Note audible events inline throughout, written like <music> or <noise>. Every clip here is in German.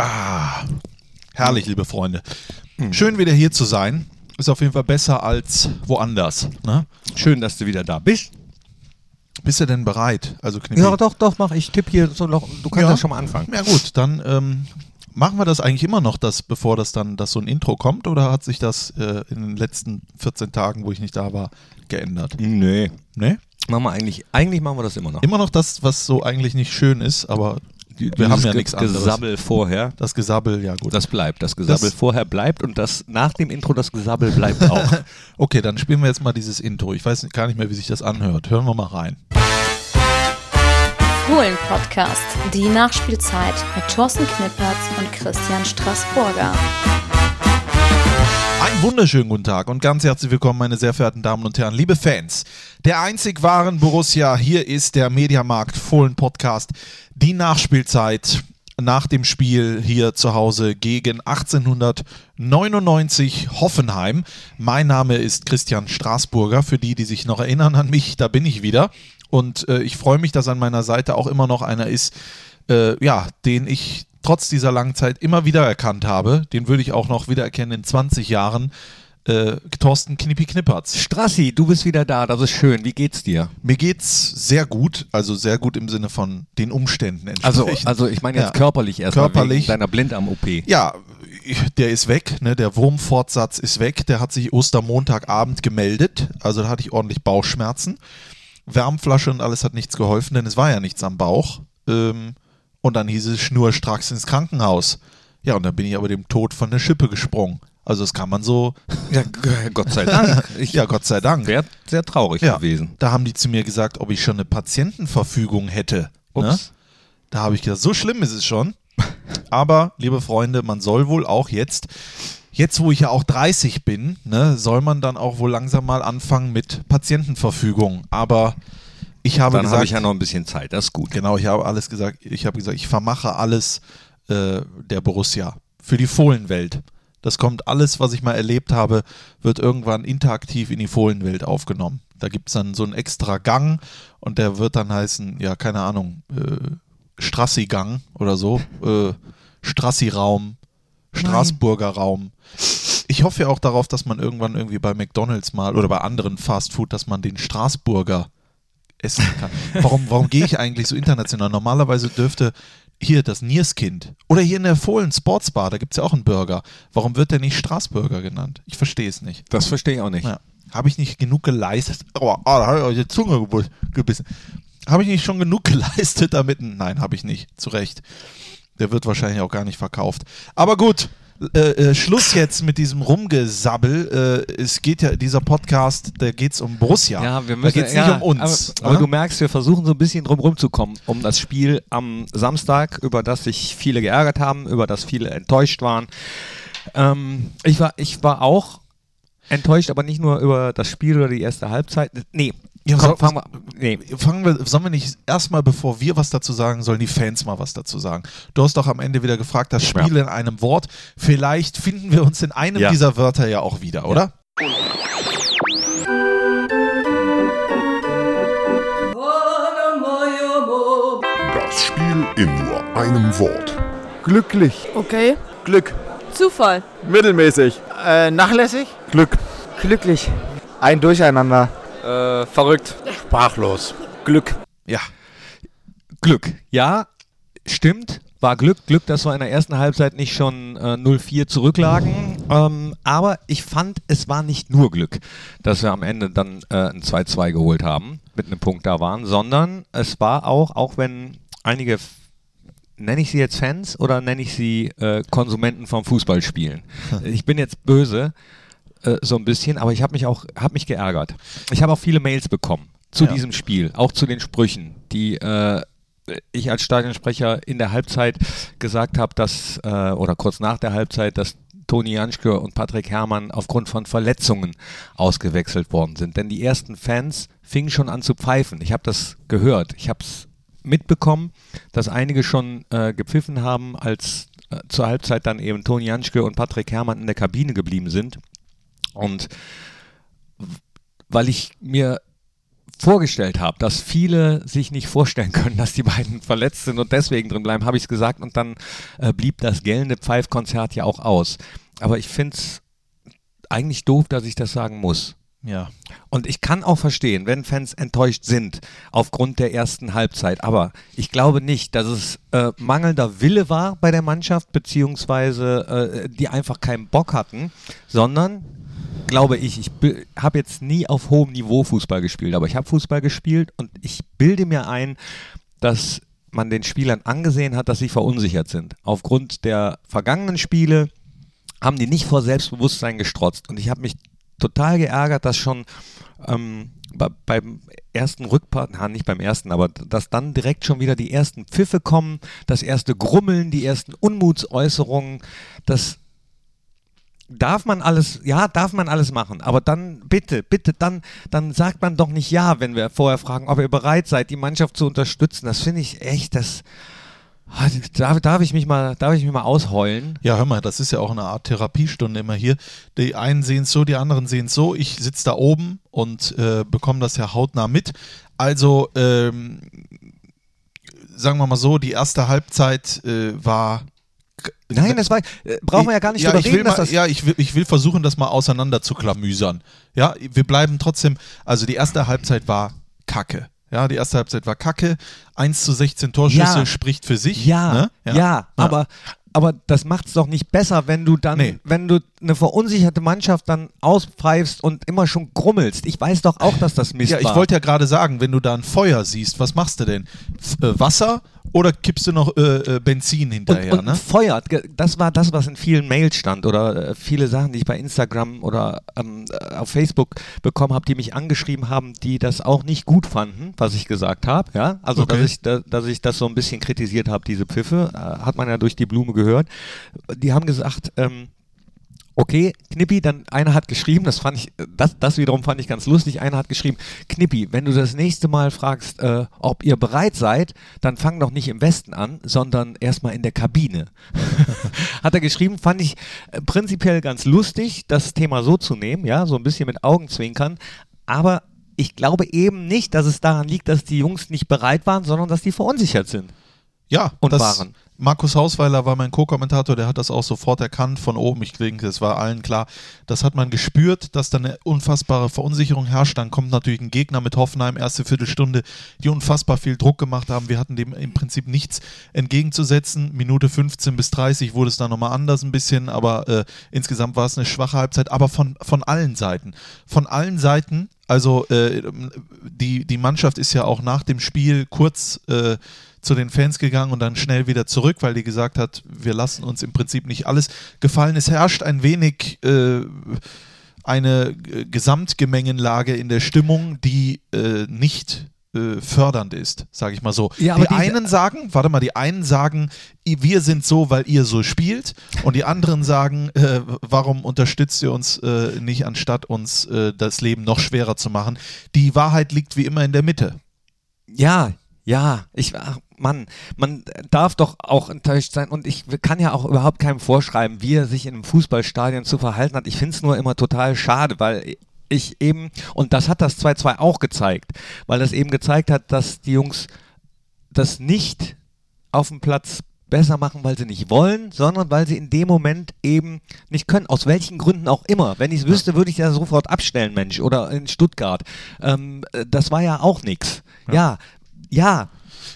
Ah, herrlich, liebe Freunde. Schön wieder hier zu sein. Ist auf jeden Fall besser als woanders. Ne? Schön, dass du wieder da bist. Bist du denn bereit? Also Knippi? Ja, doch, doch, mach. Ich tippe hier so noch. Du kannst ja, schon mal anfangen. Ja gut, dann ähm, machen wir das eigentlich immer noch, dass, bevor das dann dass so ein Intro kommt, oder hat sich das äh, in den letzten 14 Tagen, wo ich nicht da war, geändert? Nee. Nee? Machen wir eigentlich, eigentlich machen wir das immer noch. Immer noch das, was so eigentlich nicht schön ist, aber wir haben ja nichts anderes. Gesabbel vorher. Das Gesabbel, ja gut. Das bleibt. Das Gesabbel Das- vorher bleibt und das nach dem Intro das Gesabbel bleibt <laughs> auch. Okay, dann spielen wir jetzt mal dieses Intro. Ich weiß gar nicht mehr, wie sich das anhört. Hören wir mal rein. Fohlen-Podcast, die Nachspielzeit mit Thorsten Knippertz und Christian Straßburger. Einen wunderschönen guten Tag und ganz herzlich willkommen, meine sehr verehrten Damen und Herren, liebe Fans. Der einzig wahren Borussia, hier ist der Mediamarkt Fohlen Podcast, die Nachspielzeit nach dem Spiel hier zu Hause gegen 1899 Hoffenheim. Mein Name ist Christian Straßburger. Für die, die sich noch erinnern an mich, da bin ich wieder. Und äh, ich freue mich, dass an meiner Seite auch immer noch einer ist, äh, ja, den ich trotz dieser langen Zeit immer wieder erkannt habe. Den würde ich auch noch wiedererkennen in 20 Jahren. Äh, Thorsten Knippi Knippertz. Strassi, du bist wieder da. Das ist schön. Wie geht's dir? Mir geht's sehr gut, also sehr gut im Sinne von den Umständen Also, entsprechend. also ich meine jetzt Ja. körperlich erstmal Körperlich. wegen deiner Blindarm-OP. Ja, der ist weg, ne? der Wurmfortsatz ist weg. Der hat sich Ostermontagabend gemeldet. Also da hatte ich ordentlich Bauchschmerzen. Wärmflasche und alles hat nichts geholfen, denn es war ja nichts am Bauch. Ähm, und dann hieß es schnurstracks ins Krankenhaus. Ja, und dann bin ich aber dem Tod von der Schippe gesprungen. Also das kann man so, <laughs> <laughs> Ja, Gott sei Dank. Ich ja Gott sei Dank. wäre sehr traurig Ja, gewesen. da haben die zu mir gesagt, ob ich schon eine Patientenverfügung hätte. Ne? Da habe ich gesagt, so schlimm ist es schon. Aber, liebe Freunde, man soll wohl auch jetzt, jetzt wo ich ja auch 30 bin, ne, soll man dann auch wohl langsam mal anfangen mit Patientenverfügung. Aber ich habe Dann gesagt, habe ich ja noch ein bisschen Zeit. Das ist gut. genau, ich habe alles gesagt, ich habe gesagt, ich vermache alles äh, der Borussia für die Fohlenwelt. Das kommt alles, was ich mal erlebt habe, wird irgendwann interaktiv in die Fohlenwelt aufgenommen. Da gibt es dann so einen extra Gang und der wird dann heißen, ja, keine Ahnung, äh, Strassi-Gang oder so, äh, Strassi-Raum, Straßburger Raum. Ich hoffe ja auch darauf, dass man irgendwann irgendwie bei McDonalds mal oder bei anderen Fastfood, dass man den Straßburger essen kann. Warum, warum gehe ich eigentlich so international? Normalerweise dürfte hier das Nierskind oder hier in der Fohlen Sportsbar, da gibt es ja auch einen Burger. Warum wird der nicht Straßburger genannt? Ich verstehe es nicht. Das verstehe ich auch nicht. Ja. Habe ich nicht genug geleistet? Oh, oh, da habe ich euch die Zunge gebissen. Habe ich nicht schon genug <laughs> geleistet damit? Nein, habe ich nicht. Zu Recht. Der wird wahrscheinlich auch gar nicht verkauft. Aber gut. Äh, äh, Schluss jetzt mit diesem Rumgesabbel. Äh, es geht ja, dieser Podcast, da geht es um Borussia. Ja, wir da müssen, geht es ja, nicht um uns. Aber, aber du merkst, wir versuchen so ein bisschen drum rumzukommen, um das Spiel am Samstag, über das sich viele geärgert haben, über das viele enttäuscht waren. Ähm, ich, war, ich war auch enttäuscht, aber nicht nur über das Spiel oder die erste Halbzeit. Nee, Ja, komm, so- fangen wir. Nee. Fangen wir, sollen wir nicht erstmal, bevor wir was dazu sagen, sollen die Fans mal was dazu sagen? Du hast doch am Ende wieder gefragt, das Spiel in einem Wort. Vielleicht finden wir uns in einem Ja. dieser Wörter ja auch wieder, oder? Das Spiel in nur einem Wort. Glücklich. Okay. Glück. Zufall. Mittelmäßig. Äh, nachlässig. Glück. Glücklich. Ein Durcheinander. Äh, verrückt. Sprachlos. Glück. Ja. Glück. Ja, stimmt. War Glück. Glück, dass wir in der ersten Halbzeit nicht schon äh, 0-4 zurücklagen. Ähm, aber ich fand, es war nicht nur Glück, dass wir am Ende dann äh, ein 2-2 geholt haben, mit einem Punkt da waren, sondern es war auch, auch wenn einige, nenne ich sie jetzt Fans oder nenne ich sie äh, Konsumenten vom Fußballspielen? <laughs> ich bin jetzt böse, äh, so ein bisschen, aber ich habe mich auch, habe mich geärgert. Ich habe auch viele Mails bekommen zu Ja. diesem Spiel, auch zu den Sprüchen, die äh, ich als Stadionsprecher in der Halbzeit gesagt habe, dass, äh, oder kurz nach der Halbzeit, dass Toni Janschke und Patrick Herrmann aufgrund von Verletzungen ausgewechselt worden sind. Denn die ersten Fans fingen schon an zu pfeifen. Ich habe das gehört. Ich habe es mitbekommen, dass einige schon äh, gepfiffen haben, als äh, zur Halbzeit dann eben Toni Janschke und Patrick Herrmann in der Kabine geblieben sind. Und weil ich mir vorgestellt habe, dass viele sich nicht vorstellen können, dass die beiden <laughs> verletzt sind und deswegen drin bleiben, habe ich es gesagt und dann äh, blieb das gellende Pfeifkonzert ja auch aus. Aber ich finde es eigentlich doof, dass ich das sagen muss. Ja. Und ich kann auch verstehen, wenn Fans enttäuscht sind aufgrund der ersten Halbzeit. Aber ich glaube nicht, dass es äh, mangelnder Wille war bei der Mannschaft, beziehungsweise äh, die einfach keinen Bock hatten, sondern glaube ich, ich habe jetzt nie auf hohem Niveau Fußball gespielt, aber ich habe Fußball gespielt und ich bilde mir ein, dass man den Spielern angesehen hat, dass sie verunsichert sind. Aufgrund der vergangenen Spiele haben die nicht vor Selbstbewusstsein gestrotzt. Und ich habe mich total geärgert, dass schon ähm, bei, beim ersten Rückpart, na nicht beim ersten, aber dass dann direkt schon wieder die ersten Pfiffe kommen, das erste Grummeln, die ersten Unmutsäußerungen, das darf man alles, ja, darf man alles machen, aber dann bitte, bitte, dann, dann sagt man doch nicht ja, wenn wir vorher fragen, ob ihr bereit seid, die Mannschaft zu unterstützen. Das finde ich echt, das, Darf, darf, ich mich mal, darf ich mich mal ausheulen? Ja, hör mal, das ist ja auch eine Art Therapiestunde immer hier. Die einen sehen es so, die anderen sehen es so. Ich sitze da oben und äh, bekomme das ja hautnah mit. Also, ähm, sagen wir mal so, die erste Halbzeit äh, war Nein, das war, äh, brauchen wir ja gar nicht ja, drüber ich reden, will mal, Ja, ich will, ich will versuchen, das mal auseinander zu klamüsern. Ja, wir bleiben trotzdem, also die erste Halbzeit war kacke. Ja, die erste Halbzeit war kacke. 1 zu 16 Torschüsse Ja. spricht für sich. Ja, ne? ja, aber, aber das macht es doch nicht besser, wenn du dann, Nee. wenn du eine verunsicherte Mannschaft dann auspfeifst und immer schon grummelst. Ich weiß doch auch, dass das Mist Ja, ich war. wollte ja gerade sagen, wenn du da ein Feuer siehst, was machst du denn? F äh, Wasser oder kippst du noch äh, äh, Benzin hinterher? und, und ne? feuert. Das war das, was in vielen Mails stand oder äh, viele Sachen, die ich bei Instagram oder ähm, äh, auf Facebook bekommen habe, die mich angeschrieben haben, die das auch nicht gut fanden, was ich gesagt habe. Ja, also Okay. dass ich da, dass ich das so ein bisschen kritisiert habe, diese Pfiffe, äh, hat man ja durch die Blume gehört. Die haben gesagt. Ähm, Okay, Knippi, dann einer hat geschrieben, das fand ich, das, das wiederum fand ich ganz lustig. Einer hat geschrieben, Knippi, wenn du das nächste Mal fragst, äh, ob ihr bereit seid, dann fang doch nicht im Westen an, sondern erstmal in der Kabine. <laughs> hat er geschrieben, fand ich äh, prinzipiell ganz lustig, das Thema so zu nehmen, ja, so ein bisschen mit Augenzwinkern, aber ich glaube eben nicht, dass es daran liegt, dass die Jungs nicht bereit waren, sondern dass die verunsichert sind. Ja, Und das, waren. Markus Hausweiler war mein Co-Kommentator, der hat das auch sofort erkannt von oben. Ich denke, es war allen klar. Das hat man gespürt, dass da eine unfassbare Verunsicherung herrscht. Dann kommt natürlich ein Gegner mit Hoffenheim, erste Viertelstunde, die unfassbar viel Druck gemacht haben. Wir hatten dem im Prinzip nichts entgegenzusetzen. Minute 15 bis 30 wurde es dann nochmal anders ein bisschen, aber äh, insgesamt war es eine schwache Halbzeit, aber von, von allen Seiten. Von allen Seiten. Also äh, die, die Mannschaft ist ja auch nach dem Spiel kurz äh, zu den Fans gegangen und dann schnell wieder zurück, weil die gesagt hat, wir lassen uns im Prinzip nicht alles gefallen. Es herrscht ein wenig äh, eine Gesamtgemengenlage in der Stimmung, die äh, nicht äh, fördernd ist, sage ich mal so. Ja, die diese- einen sagen, warte mal, die einen sagen, wir sind so, weil ihr so spielt und die anderen sagen, äh, warum unterstützt ihr uns äh, nicht, anstatt uns äh, das Leben noch schwerer zu machen. Die Wahrheit liegt wie immer in der Mitte. Ja, ja, ich, ach, Mann, man darf doch auch enttäuscht sein und ich kann ja auch überhaupt keinem vorschreiben, wie er sich in einem Fußballstadion zu verhalten hat. Ich finde es nur immer total schade, weil ich eben, und das hat das 2-2 auch gezeigt, weil das eben gezeigt hat, dass die Jungs das nicht auf dem Platz besser machen, weil sie nicht wollen, sondern weil sie in dem Moment eben nicht können. Aus welchen Gründen auch immer. Wenn ich es wüsste, würde ich ja sofort abstellen, Mensch. Oder in Stuttgart. Ähm, äh, das war ja auch nichts. Ja, ja.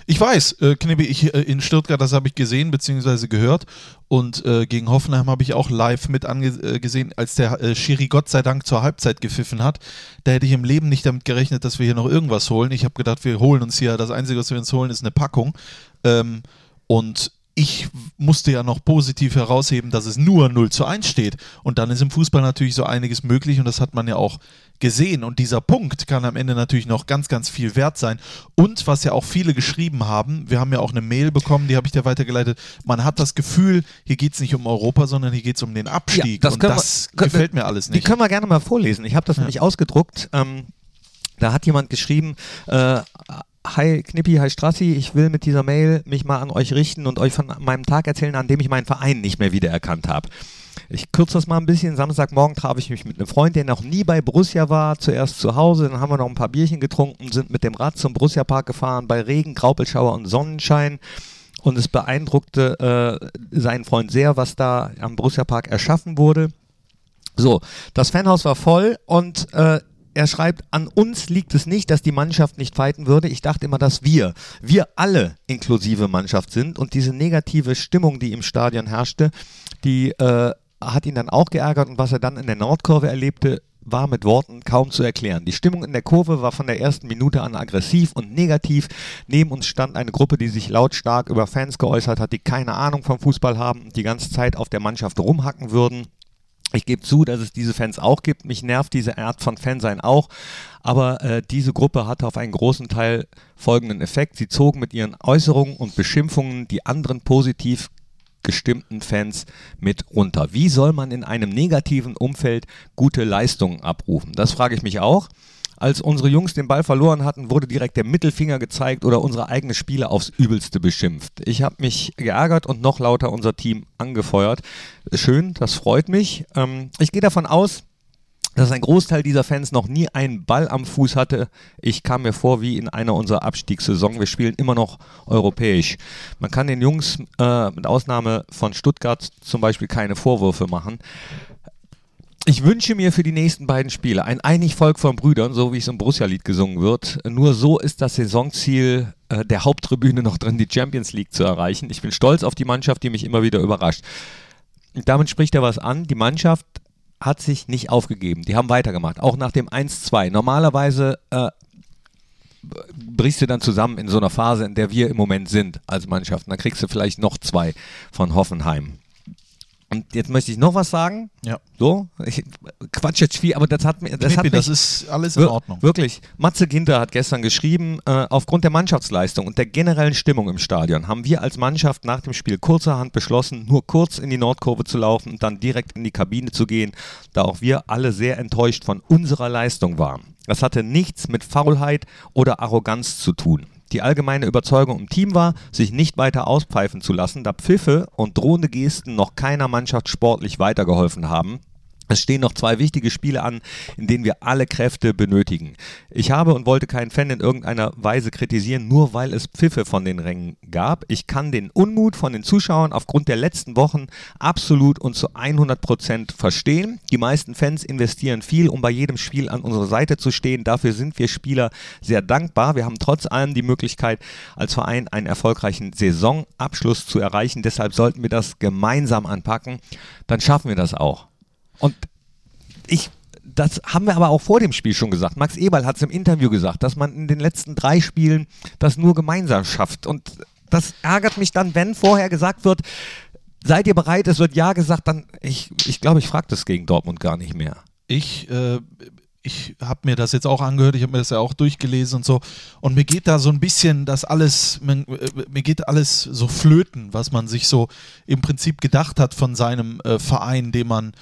Ich weiß, äh, Knibbi, ich, äh, in Stuttgart, das habe ich gesehen bzw. gehört und äh, gegen Hoffenheim habe ich auch live mit angesehen, als der äh, Schiri Gott sei Dank zur Halbzeit gepfiffen hat. Da hätte ich im Leben nicht damit gerechnet, dass wir hier noch irgendwas holen. Ich habe gedacht, wir holen uns hier, das Einzige, was wir uns holen, ist eine Packung. Ähm, und ich musste ja noch positiv herausheben, dass es nur 0 zu 1 steht. Und dann ist im Fußball natürlich so einiges möglich und das hat man ja auch gesehen. Und dieser Punkt kann am Ende natürlich noch ganz, ganz viel wert sein. Und was ja auch viele geschrieben haben, wir haben ja auch eine Mail bekommen, die habe ich dir weitergeleitet. Man hat das Gefühl, hier geht es nicht um Europa, sondern hier geht es um den Abstieg. das und wir- das können- gefällt mir alles Die nicht. können wir gerne mal vorlesen. Ich habe das nämlich ausgedruckt. Ähm, da hat jemand geschrieben, äh, Hi Knippi, hi Strassi, ich will mit dieser Mail mich mal an euch richten und euch von meinem Tag erzählen, an dem ich meinen Verein nicht mehr wiedererkannt habe. Ich kürze das mal ein bisschen. Samstagmorgen traf ich mich mit einem Freund, der noch nie bei Borussia war, zuerst zu Hause. Dann haben wir noch ein paar Bierchen getrunken, sind mit dem Rad zum Borussia Park gefahren, bei Regen, Graupelschauer und Sonnenschein. Und es beeindruckte äh, seinen Freund sehr, was da am Borussia Park erschaffen wurde. So, das Fanhaus war voll und äh, er schreibt, an uns liegt es nicht, dass die Mannschaft nicht fighten würde. Ich dachte immer, dass wir, wir alle inklusive Mannschaft sind und diese negative Stimmung, die im Stadion herrschte, die äh, hat ihn dann auch geärgert und was er dann in der Nordkurve erlebte, war mit Worten kaum zu erklären. Die Stimmung in der Kurve war von der ersten Minute an aggressiv und negativ. Neben uns stand eine Gruppe, die sich lautstark über Fans geäußert hat, die keine Ahnung vom Fußball haben und die ganze Zeit auf der Mannschaft rumhacken würden. Ich gebe zu, dass es diese Fans auch gibt. Mich nervt diese Art von Fansein auch. Aber äh, diese Gruppe hatte auf einen großen Teil folgenden Effekt. Sie zogen mit ihren Äußerungen und Beschimpfungen die anderen positiv gestimmten Fans mit runter. Wie soll man in einem negativen Umfeld gute Leistungen abrufen? Das frage ich mich auch. Als unsere Jungs den Ball verloren hatten, wurde direkt der Mittelfinger gezeigt oder unsere eigene Spiele aufs Übelste beschimpft. Ich habe mich geärgert und noch lauter unser Team angefeuert. Schön, das freut mich. Ähm, ich gehe davon aus, dass ein Großteil dieser Fans noch nie einen Ball am Fuß hatte. Ich kam mir vor wie in einer unserer Abstiegssaison. Wir spielen immer noch europäisch. Man kann den Jungs äh, mit Ausnahme von Stuttgart zum Beispiel keine Vorwürfe machen. Ich wünsche mir für die nächsten beiden Spiele ein einig Volk von Brüdern, so wie es im Borussia-Lied gesungen wird. Nur so ist das Saisonziel äh, der Haupttribüne noch drin, die Champions League zu erreichen. Ich bin stolz auf die Mannschaft, die mich immer wieder überrascht. Und damit spricht er was an. Die Mannschaft hat sich nicht aufgegeben. Die haben weitergemacht, auch nach dem 1-2. Normalerweise äh, brichst du dann zusammen in so einer Phase, in der wir im Moment sind als Mannschaft. Dann kriegst du vielleicht noch zwei von Hoffenheim. Und jetzt möchte ich noch was sagen. Ja. So, ich quatsch jetzt viel, aber das hat mir, das Knippi, hat mich, das ist alles in Ordnung. Wirklich. Matze Ginter hat gestern geschrieben, äh, aufgrund der Mannschaftsleistung und der generellen Stimmung im Stadion haben wir als Mannschaft nach dem Spiel kurzerhand beschlossen, nur kurz in die Nordkurve zu laufen und dann direkt in die Kabine zu gehen, da auch wir alle sehr enttäuscht von unserer Leistung waren. Das hatte nichts mit Faulheit oder Arroganz zu tun. Die allgemeine Überzeugung im Team war, sich nicht weiter auspfeifen zu lassen, da Pfiffe und drohende Gesten noch keiner Mannschaft sportlich weitergeholfen haben. Es stehen noch zwei wichtige Spiele an, in denen wir alle Kräfte benötigen. Ich habe und wollte keinen Fan in irgendeiner Weise kritisieren, nur weil es Pfiffe von den Rängen gab. Ich kann den Unmut von den Zuschauern aufgrund der letzten Wochen absolut und zu 100 Prozent verstehen. Die meisten Fans investieren viel, um bei jedem Spiel an unserer Seite zu stehen. Dafür sind wir Spieler sehr dankbar. Wir haben trotz allem die Möglichkeit, als Verein einen erfolgreichen Saisonabschluss zu erreichen. Deshalb sollten wir das gemeinsam anpacken. Dann schaffen wir das auch. Und ich, das haben wir aber auch vor dem Spiel schon gesagt. Max Eberl hat es im Interview gesagt, dass man in den letzten drei Spielen das nur gemeinsam schafft. Und das ärgert mich dann, wenn vorher gesagt wird, seid ihr bereit, es wird ja gesagt, dann, ich, ich glaube, ich frage das gegen Dortmund gar nicht mehr. Ich, äh, ich habe mir das jetzt auch angehört, ich habe mir das ja auch durchgelesen und so. Und mir geht da so ein bisschen das alles, mir, äh, mir geht alles so flöten, was man sich so im Prinzip gedacht hat von seinem äh, Verein, den man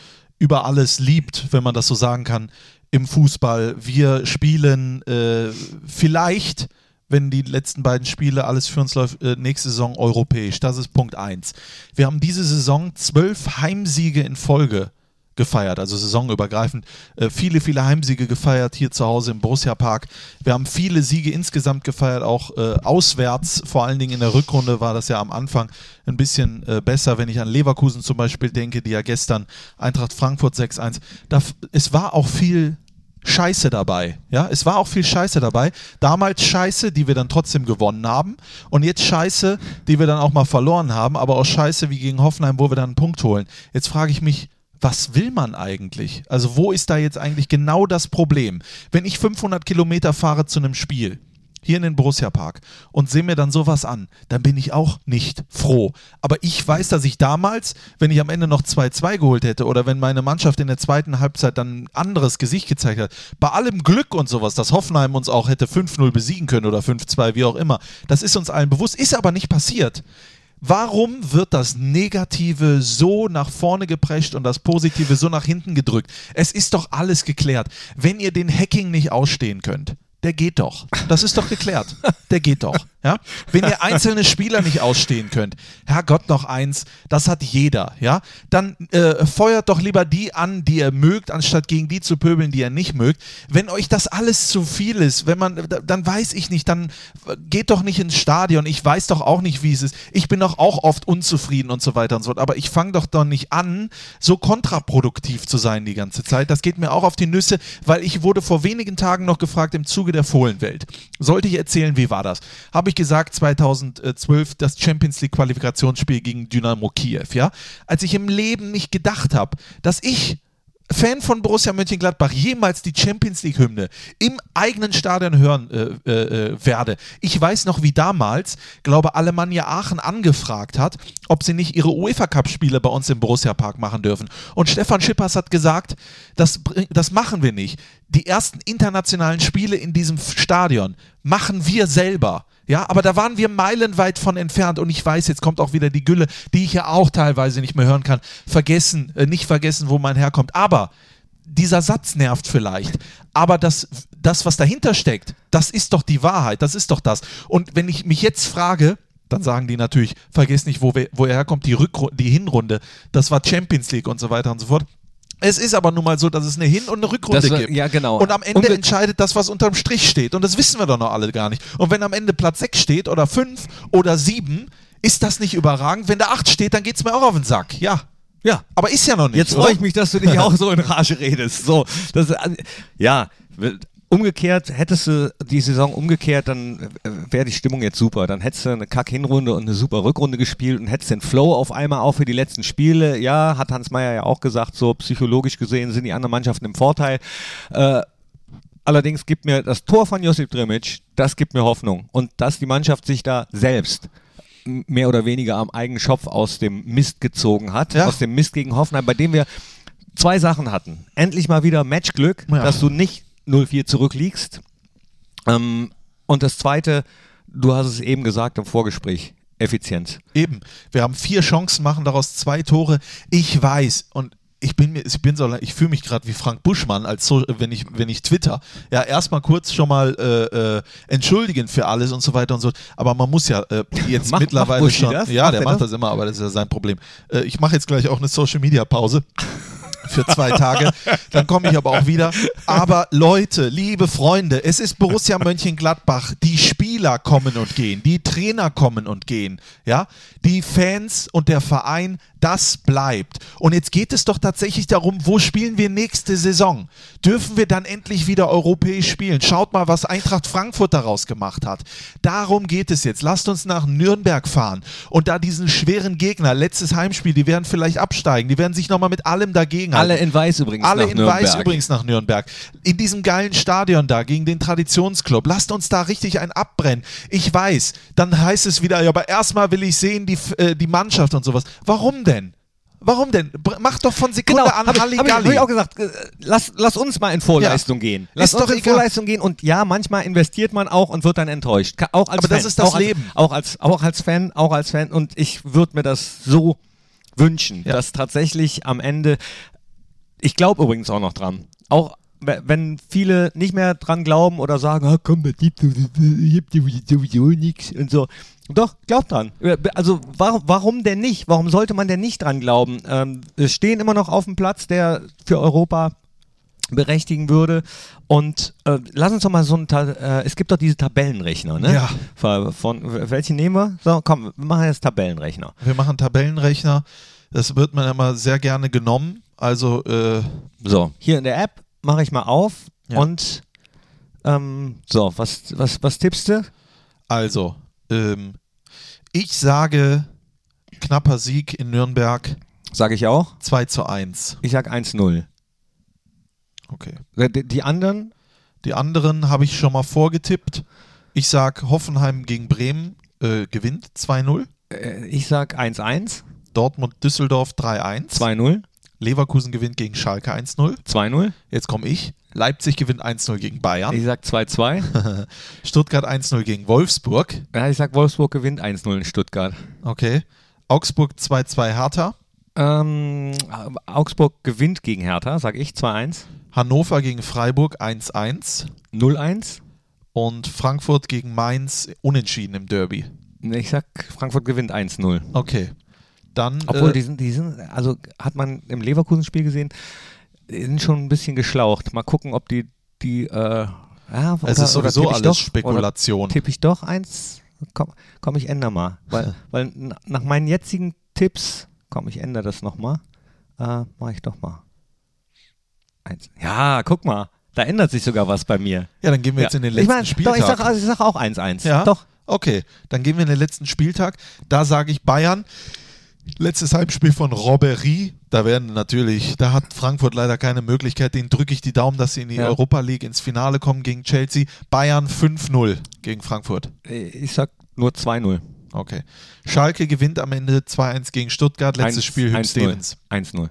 über alles liebt, wenn man das so sagen kann, im Fußball. Wir spielen äh, vielleicht wenn die letzten beiden Spiele alles für uns läuft, äh, nächste Saison europäisch. Das ist Punkt 1. Wir haben diese Saison zwölf Heimsiege in Folge gefeiert, also saisonübergreifend. Äh, viele, viele Heimsiege gefeiert hier zu Hause im Borussia Park. Wir haben viele Siege insgesamt gefeiert, auch äh, auswärts. Vor allen Dingen in der Rückrunde war das ja am Anfang ein bisschen äh, besser, wenn ich an Leverkusen zum Beispiel denke, die ja gestern Eintracht Frankfurt 6-1. Da f- Es war auch viel Scheiße dabei. Ja, es war auch viel Scheiße dabei. Damals Scheiße, die wir dann trotzdem gewonnen haben. Und jetzt Scheiße, die wir dann auch mal verloren haben. Aber auch Scheiße wie gegen Hoffenheim, wo wir dann einen Punkt holen. Jetzt frage ich mich, was will man eigentlich? Also, wo ist da jetzt eigentlich genau das Problem? Wenn ich 500 Kilometer fahre zu einem Spiel, hier in den Borussia Park und sehe mir dann sowas an, dann bin ich auch nicht froh. Aber ich weiß, dass ich damals, wenn ich am Ende noch 2-2 geholt hätte oder wenn meine Mannschaft in der zweiten Halbzeit dann ein anderes Gesicht gezeigt hat, bei allem Glück und sowas, dass Hoffenheim uns auch hätte 5-0 besiegen können oder 5-2, wie auch immer, das ist uns allen bewusst, ist aber nicht passiert. Warum wird das Negative so nach vorne geprescht und das Positive so nach hinten gedrückt? Es ist doch alles geklärt. Wenn ihr den Hacking nicht ausstehen könnt, der geht doch. Das ist doch geklärt. Der geht doch. Ja? Wenn ihr einzelne Spieler nicht ausstehen könnt, Herrgott noch eins, das hat jeder, ja? Dann äh, feuert doch lieber die an, die ihr mögt, anstatt gegen die zu pöbeln, die ihr nicht mögt. Wenn euch das alles zu viel ist, wenn man, dann weiß ich nicht, dann geht doch nicht ins Stadion. Ich weiß doch auch nicht, wie es ist. Ich bin doch auch oft unzufrieden und so weiter und so fort. Aber ich fange doch doch nicht an, so kontraproduktiv zu sein die ganze Zeit. Das geht mir auch auf die Nüsse, weil ich wurde vor wenigen Tagen noch gefragt im Zuge der Fohlenwelt. Sollte ich erzählen, wie war das? Habe ich gesagt, 2012 das Champions League Qualifikationsspiel gegen Dynamo Kiew, ja? Als ich im Leben nicht gedacht habe, dass ich Fan von Borussia Mönchengladbach jemals die Champions League Hymne im eigenen Stadion hören äh, äh, werde. Ich weiß noch, wie damals, glaube Alemannia Aachen angefragt hat, ob sie nicht ihre UEFA Cup Spiele bei uns im Borussia Park machen dürfen. Und Stefan Schippers hat gesagt, das, das machen wir nicht. Die ersten internationalen Spiele in diesem Stadion machen wir selber. Ja, aber da waren wir meilenweit von entfernt und ich weiß, jetzt kommt auch wieder die Gülle, die ich ja auch teilweise nicht mehr hören kann. Vergessen, äh, nicht vergessen, wo man herkommt. Aber dieser Satz nervt vielleicht. Aber das, das, was dahinter steckt, das ist doch die Wahrheit. Das ist doch das. Und wenn ich mich jetzt frage, dann sagen die natürlich, vergiss nicht, wo, wir, wo er herkommt, die, Rückru die Hinrunde, das war Champions League und so weiter und so fort. Es ist aber nun mal so, dass es eine Hin- und eine Rückrunde Das gibt. ja, genau. Und am Ende Umge- entscheidet das, was unterm Strich steht. Und das wissen wir doch noch alle gar nicht. Und wenn am Ende Platz 6 steht oder 5 oder 7, ist das nicht überragend. Wenn da 8 steht, dann geht es mir auch auf den Sack. Ja. Ja. Aber ist ja noch nicht. Jetzt freue ich mich, dass du dich <laughs> auch so in Rage redest. So, das, äh, ja, umgekehrt, hättest du die Saison umgekehrt, dann äh, wäre die Stimmung jetzt super. Dann hättest du eine Kack-Hinrunde und eine super Rückrunde gespielt und hättest den Flow auf einmal auch für die letzten Spiele. Ja, hat Hans Meyer ja auch gesagt, so psychologisch gesehen sind die anderen Mannschaften im Vorteil. Äh, Allerdings gibt mir das Tor von Josip Drimic, das gibt mir Hoffnung. Und dass die Mannschaft sich da selbst mehr oder weniger am eigenen Schopf aus dem Mist gezogen hat, Ja. aus dem Mist gegen Hoffenheim, bei dem wir zwei Sachen hatten. Endlich mal wieder Matchglück, Ja. dass du nicht 0-4 zurückliegst. Ähm, und das zweite, du hast es eben gesagt im Vorgespräch, Effizienz. Eben. Wir haben vier Chancen, machen daraus zwei Tore. Ich weiß und ich bin mir, ich bin so, ich fühle mich gerade wie Frank Buschmann, als so, wenn ich, wenn ich twitter. Ja, erstmal kurz schon mal äh, äh, entschuldigen für alles und so weiter und so. Aber man muss ja äh, <laughs> jetzt Macht- mittlerweile Buschi schon. das? Ja, Macht der er macht das? das immer, aber das ist ja sein Problem. Äh, ich mache jetzt gleich auch eine Social Media Pause. <laughs> Für zwei Tage. Dann komme ich aber auch wieder. Aber Leute, liebe Freunde, es ist Borussia Mönchengladbach. Die Spieler kommen und gehen. Die Trainer kommen und gehen. Ja, die Fans und der Verein, das bleibt. Und jetzt geht es doch tatsächlich darum, wo spielen wir nächste Saison? Dürfen wir dann endlich wieder europäisch spielen? Schaut mal, was Eintracht Frankfurt daraus gemacht hat. Darum geht es jetzt. Lasst uns nach Nürnberg fahren und da diesen schweren Gegner, letztes Heimspiel, die werden vielleicht absteigen. Die werden sich nochmal mit allem dagegen Alle in Weiß übrigens alle nach in Nürnberg. Weiß übrigens nach Nürnberg. In diesem geilen Stadion da gegen den Traditionsclub. Lasst uns da richtig ein abbrennen. Ich weiß, dann heißt es wieder, ja, aber erstmal will ich sehen die, äh, die Mannschaft und sowas. Warum denn? Warum denn? Mach doch von Sekunde Genau, an habe ich, hab ich, hab Halligalli. ich auch gesagt, äh, lass, lass uns mal in Vorleistung Ja. gehen. Lass Ist uns doch in egal. Vorleistung gehen und ja, manchmal investiert man auch und wird dann enttäuscht. Auch als Aber Fan. das ist das auch als, Leben. Auch als, auch als Fan, auch als Fan und ich würde mir das so wünschen, Ja. dass tatsächlich am Ende, ich glaube übrigens auch noch dran, auch wenn viele nicht mehr dran glauben oder sagen, ah, komm, das gibt sowieso nichts und so. Doch, glaubt dran. Also warum, warum denn nicht? Warum sollte man denn nicht dran glauben? Ähm, wir stehen immer noch auf dem Platz, der für Europa berechtigen würde. Und äh, lass uns doch mal so ein, äh, es gibt doch diese Tabellenrechner, ne? Ja. Von, von welchen nehmen wir? So, komm, wir machen jetzt Tabellenrechner. Wir machen Tabellenrechner. Das wird man immer sehr gerne genommen. Also, äh, So, hier in der App mache ich mal auf Ja. und ähm, so, was, was, was tippst du? also, ähm, ich sage knapper Sieg in Nürnberg Sage ich auch. 2 zu 1. Ich sag 1-0. Okay. Die, die anderen, Die anderen habe ich schon mal vorgetippt. Ich sag Hoffenheim gegen Bremen äh, gewinnt 2-0. äh, ich sag 1-1, Dortmund Düsseldorf 3-1. 2-0, Leverkusen gewinnt gegen Schalke 1-0. 2-0. Jetzt komme ich. Leipzig gewinnt 1-0 gegen Bayern. Ich sag 2-2. <laughs> Stuttgart 1-0 gegen Wolfsburg. ja, ich sag Wolfsburg gewinnt 1-0 in Stuttgart. Okay. Augsburg 2-2 Hertha. Ähm, Augsburg gewinnt gegen Hertha, sag ich 2-1. Hannover gegen Freiburg 1-1. 0-1. Und Frankfurt gegen Mainz unentschieden im Derby. Ich sag, Frankfurt gewinnt 1-0. Okay. Dann. Obwohl, äh, die, sind, die sind, also hat man im Leverkusen-Spiel gesehen, die sind schon ein bisschen geschlaucht. Mal gucken, ob die, die, äh, ja, es ist sowieso ich alles doch, Spekulation. Oder tippe ich doch eins? Komm, komm ich ändere mal. Weil, weil n- nach meinen jetzigen Tipps, komm, ich ändere das nochmal. Äh, mach ich doch mal. Eins. Ja, guck mal. Da ändert sich sogar was bei mir. Ja, dann gehen wir jetzt in den ich letzten mein, Spieltag. Doch, ich sag, also ich sag auch 1-1. Ja? Doch. Okay, dann gehen wir in den letzten Spieltag. Da sage ich Bayern. Letztes Heimspiel von Robbery. Da werden natürlich, da hat Frankfurt leider keine Möglichkeit. Den drücke ich die Daumen, dass sie in die Ja. Europa League ins Finale kommen gegen Chelsea. Bayern 5-0 gegen Frankfurt. Ich sag nur 2-0. Okay. Schalke gewinnt am Ende 2-1 gegen Stuttgart. Letztes Eins- Spiel Hüb 1-0. Stevens. 1-0.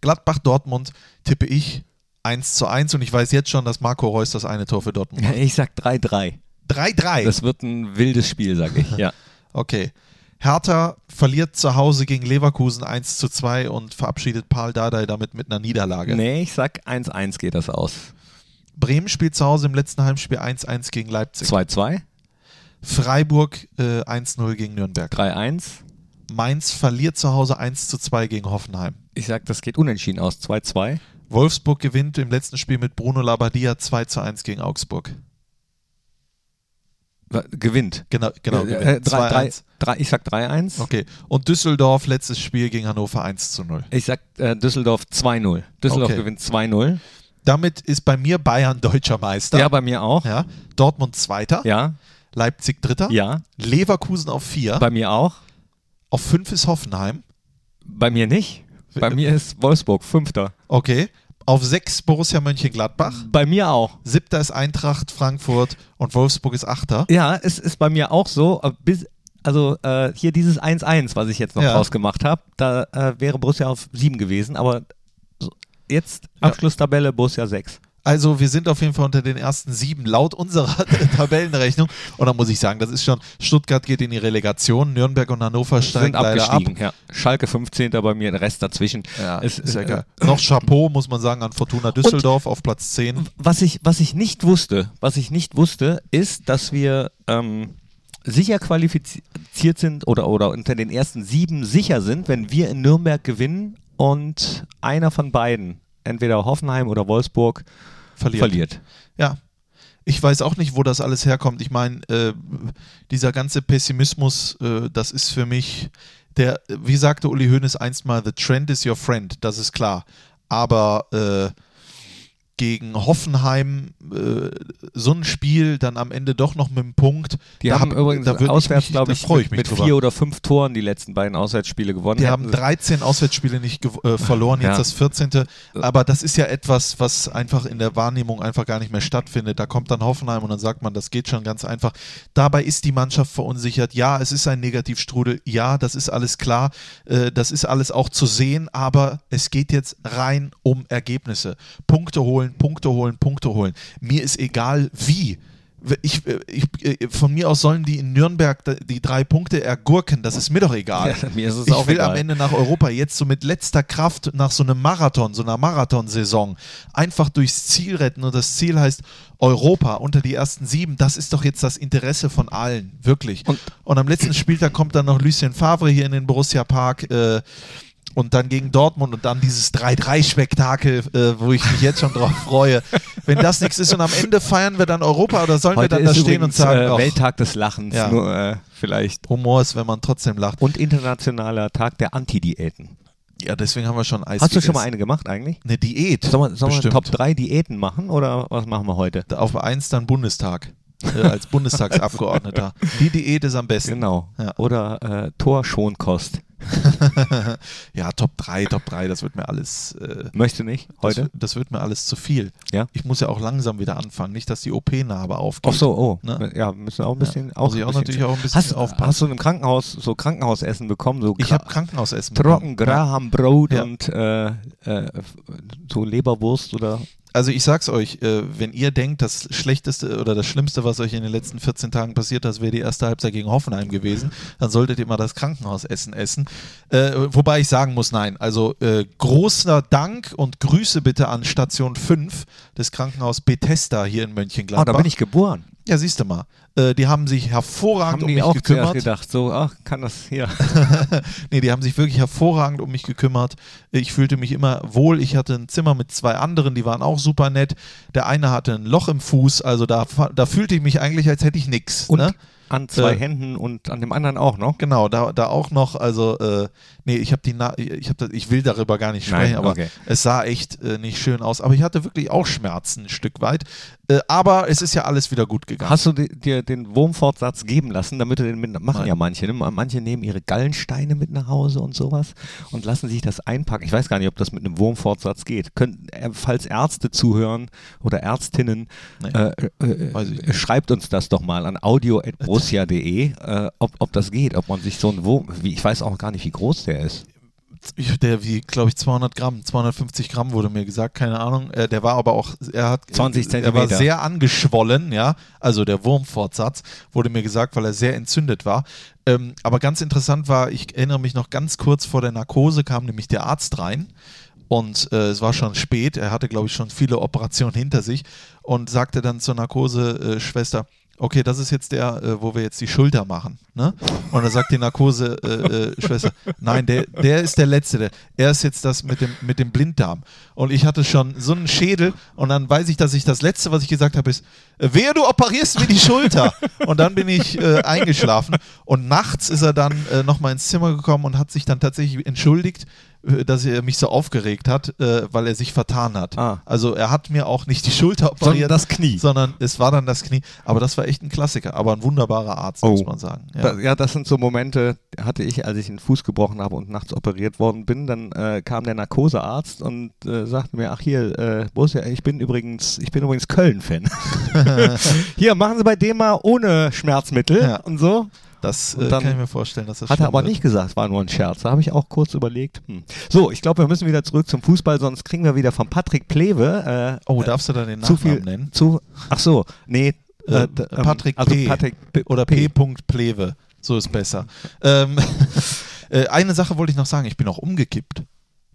Gladbach-Dortmund tippe ich 1 zu 1 und ich weiß jetzt schon, dass Marco Reus das eine Tor für Dortmund macht. Ich sag 3-3. 3-3. Das wird ein wildes Spiel, sag ich. Ja. <laughs> Okay. Hertha verliert zu Hause gegen Leverkusen 1 zu 2 und verabschiedet Paul Dardai damit mit einer Niederlage. Nee, ich sag 1-1 geht das aus. Bremen spielt zu Hause im letzten Heimspiel 1-1 gegen Leipzig. 2-2, Freiburg äh, 1-0 gegen Nürnberg. 3-1. Mainz verliert zu Hause 1 zu 2 gegen Hoffenheim. Ich sag, das geht unentschieden aus. 2-2. Wolfsburg gewinnt im letzten Spiel mit Bruno Labbadia 2 zu 1 gegen Augsburg. Gewinnt. Genau, genau. Äh, äh, gewinnt. drei- drei- 2-1. drei- Ich sag 3-1. Okay. Und Düsseldorf letztes Spiel gegen Hannover 1 zu 0. Ich sag äh, Düsseldorf 2-0. Düsseldorf Okay. gewinnt 2-0. Damit ist bei mir Bayern deutscher Meister. Ja, bei mir auch. Ja. Dortmund Zweiter. Ja, Leipzig Dritter. ja. Leverkusen auf 4. Bei mir auch. Auf 5 ist Hoffenheim. Bei mir nicht. Bei mir ist Wolfsburg Fünfter. Okay. Auf 6 Borussia Mönchengladbach. Bei mir auch. Siebter ist Eintracht Frankfurt und Wolfsburg ist Achter. Ja, es ist bei mir auch so. äh, Bis, also äh, hier dieses 1-1, was ich jetzt noch Ja. rausgemacht habe, da äh, wäre Borussia auf 7 gewesen, aber jetzt Abschlusstabelle Borussia 6. Also wir sind auf jeden Fall unter den ersten sieben laut unserer <laughs> Tabellenrechnung. Und da muss ich sagen, das ist schon, Stuttgart geht in die Relegation, Nürnberg und Hannover steigen Sind leider ab. abgestiegen. Ja. Schalke 15. bei mir, der Rest dazwischen. Ja, Es- ist ja äh, geil. Noch Chapeau, muss man sagen, an Fortuna Düsseldorf auf Platz 10. Was ich, was ich nicht wusste, was ich nicht wusste, ist, dass wir ähm, sicher qualifiziert sind oder, oder unter den ersten sieben sicher sind, wenn wir in Nürnberg gewinnen und einer von beiden, entweder Hoffenheim oder Wolfsburg, Verliert. verliert. Ja. Ich weiß auch nicht, wo das alles herkommt. Ich meine, äh, dieser ganze Pessimismus, äh, das ist für mich der, wie sagte Uli Hoeneß einst mal, the trend is your friend, das ist klar. Aber äh, gegen Hoffenheim äh, so ein Spiel dann am Ende doch noch mit einem Punkt. Die da haben hab- übrigens da auswärts, glaube ich, freue ich mit, mich mit vier oder fünf Toren die letzten beiden Auswärtsspiele gewonnen. Die Hätten haben sie- 13 Auswärtsspiele nicht äh, verloren, jetzt Ja. das 14. Aber das ist ja etwas, was einfach in der Wahrnehmung einfach gar nicht mehr stattfindet. Da kommt dann Hoffenheim und dann sagt man, das geht schon ganz einfach. Dabei ist die Mannschaft verunsichert. Ja, es ist ein Negativstrudel. Ja, das ist alles klar. Äh, das ist alles auch zu sehen. Aber es geht jetzt rein um Ergebnisse. Punkte holen, Punkte holen, Punkte holen. Mir ist egal, wie. Ich, ich, von mir aus sollen die in Nürnberg die drei Punkte ergurken, das ist mir doch egal. <laughs> Ja, mir ist es ich auch will egal. am Ende nach Europa jetzt so mit letzter Kraft nach so einem Marathon, so einer Marathonsaison einfach durchs Ziel retten und das Ziel heißt Europa unter die ersten sieben. Das ist doch jetzt das Interesse von allen, wirklich. Und, Und- am letzten Spieltag kommt dann noch Lucien Favre hier in den Borussia Park. Äh, und dann gegen Dortmund und dann dieses 3-3-Spektakel, äh, wo ich mich jetzt schon drauf freue. Wenn das nichts ist und am Ende feiern wir dann Europa oder sollen wir Heute dann da stehen und sagen, äh, Welttag des Lachens, Ja. nur äh, vielleicht. Humor ist, wenn man trotzdem lacht. Und internationaler Tag der Anti-Diäten. Ja, deswegen haben wir schon Eis Hast du schon mal eine gemacht eigentlich? Eine Diät. Sollen wir, sollen wir. Top 3 Diäten machen oder was machen wir heute? Auf eins dann Bundestag. Äh, als <laughs> Bundestagsabgeordneter. Die Diät ist am besten. Genau. Ja. Oder äh, Torschonkost. <laughs> Ja, Top 3, Top 3, das wird mir alles. Äh, Möchtest du nicht heute? Das, das wird mir alles zu viel. Ja. Ich muss ja auch langsam wieder anfangen. Nicht, dass die OP-Narbe aufgeht. Ach so, oh. Ne? Ja, müssen wir auch ein bisschen. Ja, auch ein auch bisschen natürlich auch ein bisschen hast, aufpassen. Hast du im Krankenhaus so Krankenhausessen bekommen? So Ich habe Krankenhausessen Trocken bekommen. Ja. Grahambrot Ja. und äh, äh, so Leberwurst oder. Also ich sag's euch, äh, wenn ihr denkt, das Schlechteste oder das Schlimmste, was euch in den letzten 14 Tagen passiert, das wäre die erste Halbzeit gegen Hoffenheim gewesen, dann solltet ihr mal das Krankenhausessen essen. Äh, wobei ich sagen muss, nein. Also äh, großer Dank und Grüße bitte an Station 5 des Krankenhaus Bethesda hier in Oh, Mönchengladbach. da bin ich geboren. Ja, siehst du mal. Äh, die haben sich hervorragend Haben um mich auch gekümmert. gedacht, so, ach, kann das hier. <laughs> nee, die haben sich wirklich hervorragend um mich gekümmert. Ich fühlte mich immer wohl. Ich hatte ein Zimmer mit zwei anderen, die waren auch super nett. Der eine hatte ein Loch im Fuß, also da, da fühlte ich mich eigentlich, als hätte ich nichts. Und Ne? An zwei Äh, Händen und an dem anderen auch noch. Genau, da, da auch noch, also, äh, nee, ich habe die, Na ich, hab das, ich will darüber gar nicht sprechen, Nein, aber okay. es sah echt äh, nicht schön aus. Aber ich hatte wirklich auch Schmerzen ein Stück weit. Äh, aber es ist ja alles wieder gut gegangen. Hast du di- dir den Wurmfortsatz geben lassen, damit du den mit, machen Nein. ja manche, ne? Manche nehmen ihre Gallensteine mit nach Hause und sowas und lassen sich das einpacken. Ich weiß gar nicht, ob das mit einem Wurmfortsatz geht. Können, äh, falls Ärzte zuhören oder Ärztinnen, Nee. äh, schreibt uns das doch mal an audio.borussia.de, äh, ob, ob das geht, ob man sich so einen Wurm, wie, ich weiß auch gar nicht, wie groß der ist. Der wie, glaube ich, 200 Gramm, 250 Gramm wurde mir gesagt, keine Ahnung. Äh, der war aber auch, er hat, 20 Er war Zentimeter. sehr angeschwollen, ja. Also der Wurmfortsatz wurde mir gesagt, weil er sehr entzündet war. Ähm, aber ganz interessant war, ich erinnere mich noch ganz kurz vor der Narkose kam nämlich der Arzt rein. Und äh, es war schon spät, er hatte, glaube ich, schon viele Operationen hinter sich und sagte dann zur Narkose-Schwester, okay, das ist jetzt der, äh, wo wir jetzt die Schulter machen. Ne? Und dann sagt die Narkose-Schwester, nein, der, der ist der Letzte, der, er ist jetzt das mit dem, mit dem Blinddarm. Und ich hatte schon so einen Schädel und dann weiß ich, dass ich das Letzte, was ich gesagt habe, ist, äh, wehe, du operierst mir die Schulter. Und dann bin ich äh, eingeschlafen und nachts ist er dann äh, nochmal ins Zimmer gekommen und hat sich dann tatsächlich entschuldigt, äh, dass er mich so aufgeregt hat, äh, weil er sich vertan hat. Ah. Also er hat mir auch nicht die Schulter operiert, das Knie. sondern es war dann das Knie. Aber das war echt ein Klassiker, aber ein wunderbarer Arzt, Oh. muss man sagen. Ja. Ja, das sind so Momente, hatte ich, als ich den Fuß gebrochen habe und nachts operiert worden bin. Dann äh, kam der Narkosearzt und äh, sagte mir, ach hier, äh, Borussia, ich bin übrigens, ich bin übrigens Köln-Fan. <laughs> <laughs> hier, machen Sie bei dem mal ohne Schmerzmittel Ja. und so. Das äh, kann ich mir vorstellen, dass das Hat er aber wird. nicht gesagt, war nur ein Scherz. Da habe ich auch kurz überlegt. Hm. So, ich glaube, wir müssen wieder zurück zum Fußball, sonst kriegen wir wieder von Patrick Plewe. Äh, Oh, äh, darfst du da den zu Nachnamen viel nennen? Zu, ach so, nee. Äh, ähm, Patrick also P. Patrick P. Oder P. Plewe. So ist besser. ähm, <laughs> äh, eine Sache wollte ich noch sagen, ich bin auch umgekippt.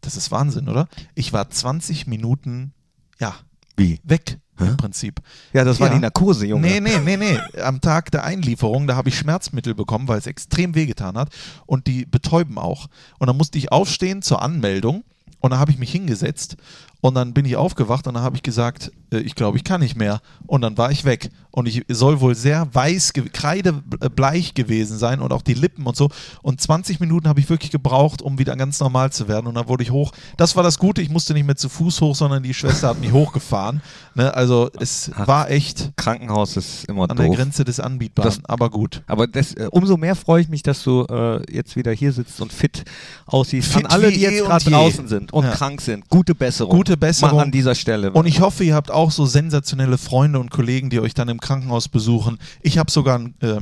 Das ist Wahnsinn, oder? Ich war 20 Minuten, ja, Wie? weg Hä? im Prinzip. Ja, das war Ja. die Narkose, Junge. Nee, nee, nee, nee. Am Tag der Einlieferung, da habe ich Schmerzmittel bekommen, weil es extrem wehgetan hat. Und die betäuben auch. Und dann musste ich aufstehen zur Anmeldung. Und dann habe ich mich hingesetzt. Und dann bin ich aufgewacht und dann habe ich gesagt, äh, ich glaube, ich kann nicht mehr. Und dann war ich weg. Und ich soll wohl sehr weiß, ge- kreidebleich gewesen sein und auch die Lippen und so. Und 20 Minuten habe ich wirklich gebraucht, um wieder ganz normal zu werden. Und dann wurde ich hoch. Das war das Gute, ich musste nicht mehr zu Fuß hoch, sondern die Schwester hat mich hochgefahren. Ne? Also es Ach. war echt Krankenhaus ist immer an der doof. Grenze des Anbietbaren, Das- aber gut. Aber das, äh, umso mehr freue ich mich, dass du äh, jetzt wieder hier sitzt und fit aussiehst. Fit an alle, die eh jetzt und gerade draußen sind und Ja. krank sind. Gute Besserung. Gute Besserung. Mal an dieser Stelle. Und ich hoffe, ihr habt auch so sensationelle Freunde und Kollegen, die euch dann im Krankenhaus besuchen. Ich habe sogar ein äh,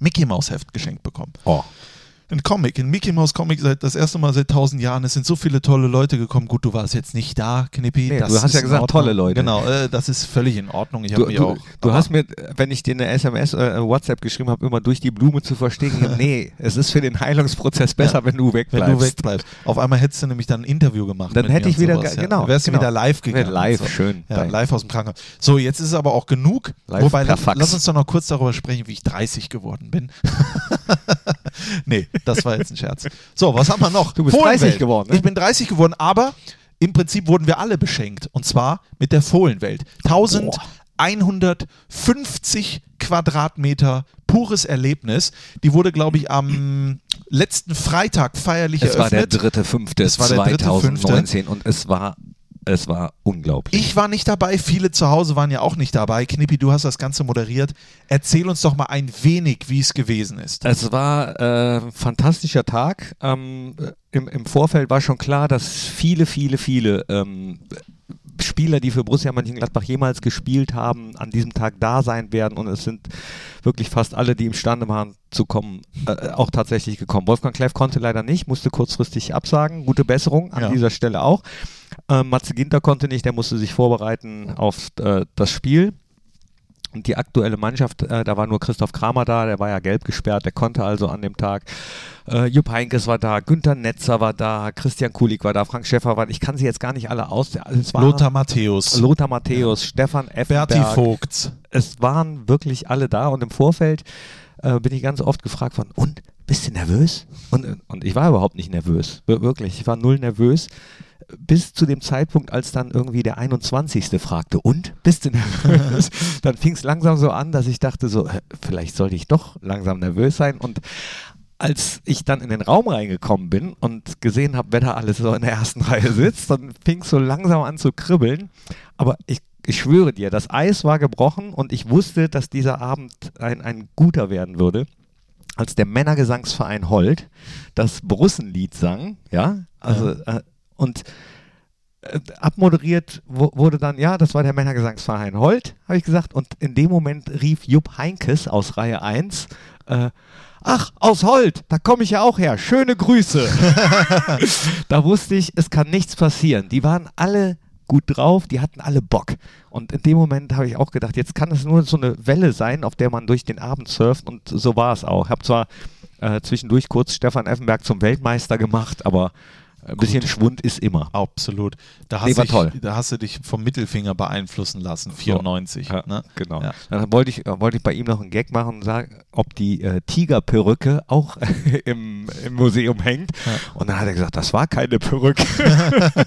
Mickey Mouse Heft geschenkt bekommen. oh. Ein Comic, ein Mickey Mouse Comic seit das erste Mal seit tausend Jahren. Es sind so viele tolle Leute gekommen. Gut, du warst jetzt nicht da, Knippi. Nee, das du hast ja gesagt, tolle Leute. Genau, äh, das ist völlig in Ordnung. Ich habe Du, mich du, auch. du hast mir, wenn ich dir eine SMS, äh, WhatsApp geschrieben habe, immer durch die Blume zu verstehen, <laughs> nee, es ist für den Heilungsprozess besser, Ja. wenn du wenn wegbleibst. du wegbleibst. Auf einmal hättest du nämlich dann ein Interview gemacht. Dann hätte ich wieder sowas, ja. genau, Wärst du genau. wieder live gegangen. Live, so. schön. Ja, live aus dem Krankenhaus. So, jetzt ist es aber auch genug. Live Wobei, lass, lass uns doch noch kurz darüber sprechen, wie ich 30 geworden bin. <laughs> nee, das war jetzt ein Scherz. So, was haben wir noch? Du bist Fohlenwelt. 30 geworden, ne? Ich bin 30 geworden, aber im Prinzip wurden wir alle beschenkt. Und zwar mit der Fohlenwelt. 1150 Quadratmeter pures Erlebnis. Die wurde, glaube ich, am letzten Freitag feierlich es war der eröffnet. dritte, fünfte Es war der dritte, 2019 und es war, es war unglaublich. Ich war nicht dabei, viele zu Hause waren ja auch nicht dabei. Knippi, du hast das Ganze moderiert. Erzähl uns doch mal ein wenig, wie es gewesen ist. Es war äh, ein fantastischer Tag. Ähm, im, Im Vorfeld war schon klar, dass viele, viele, viele ähm, Spieler, die für Borussia Mönchengladbach jemals gespielt haben, an diesem Tag da sein werden. Und es sind wirklich fast alle, die imstande waren zu kommen, äh, auch tatsächlich gekommen. Wolfgang Kleff konnte leider nicht, musste kurzfristig absagen. Gute Besserung an Ja. dieser Stelle auch. Ähm, Matze Ginter konnte nicht, der musste sich vorbereiten auf äh, das Spiel. Und die aktuelle Mannschaft, äh, da war nur Christoph Kramer da, der war ja gelb gesperrt, der konnte also an dem Tag. Äh, Jupp Heinkes war da, Günther Netzer war da, Christian Kulik war da, Frank Schäffer war da. Ich kann sie jetzt gar nicht alle aus. War Lothar Matthäus, Lothar Matthäus, Stefan Effenberg. Berti Vogts. Es waren wirklich alle da und im Vorfeld äh, bin ich ganz oft gefragt worden, und, bist du nervös? Und, und ich war überhaupt nicht nervös, Wir- wirklich. Ich war null nervös bis zu dem Zeitpunkt, als dann irgendwie der 21. fragte, und, bist du nervös? <laughs> dann fing es langsam so an, dass ich dachte so, vielleicht sollte ich doch langsam nervös sein und als ich dann in den Raum reingekommen bin und gesehen habe, wer da alles so in der ersten <laughs> Reihe sitzt, dann fing es so langsam an zu kribbeln. Aber ich, ich schwöre dir, das Eis war gebrochen und ich wusste, dass dieser Abend ein, ein guter werden würde als der Männergesangsverein Holt das Brussenlied sang, ja, also äh, und äh, abmoderiert wo, wurde dann, ja, das war der Männergesangsverein Holt, habe ich gesagt, und in dem Moment rief Jupp Heinkes aus Reihe 1, äh, ach, aus Holt, da komme ich ja auch her, schöne Grüße. <laughs> <laughs> da wusste ich, es kann nichts passieren. Die waren alle gut drauf, die hatten alle Bock. Und in dem Moment habe ich auch gedacht, jetzt kann es nur so eine Welle sein, auf der man durch den Abend surft und so war es auch. Ich habe zwar äh, zwischendurch kurz Stefan Effenberg zum Weltmeister gemacht, aber ein bisschen Schwund ist immer. Absolut. Da hast, Nee, war dich, toll. da hast du dich vom Mittelfinger beeinflussen lassen, 94. Ja, ne? Genau. Ja. Dann wollte ich, wollte ich bei ihm noch einen Gag machen und sagen, ob die äh, Tigerperücke auch <laughs> im, im Museum hängt. Und dann hat er gesagt, das war keine Perücke. <laughs>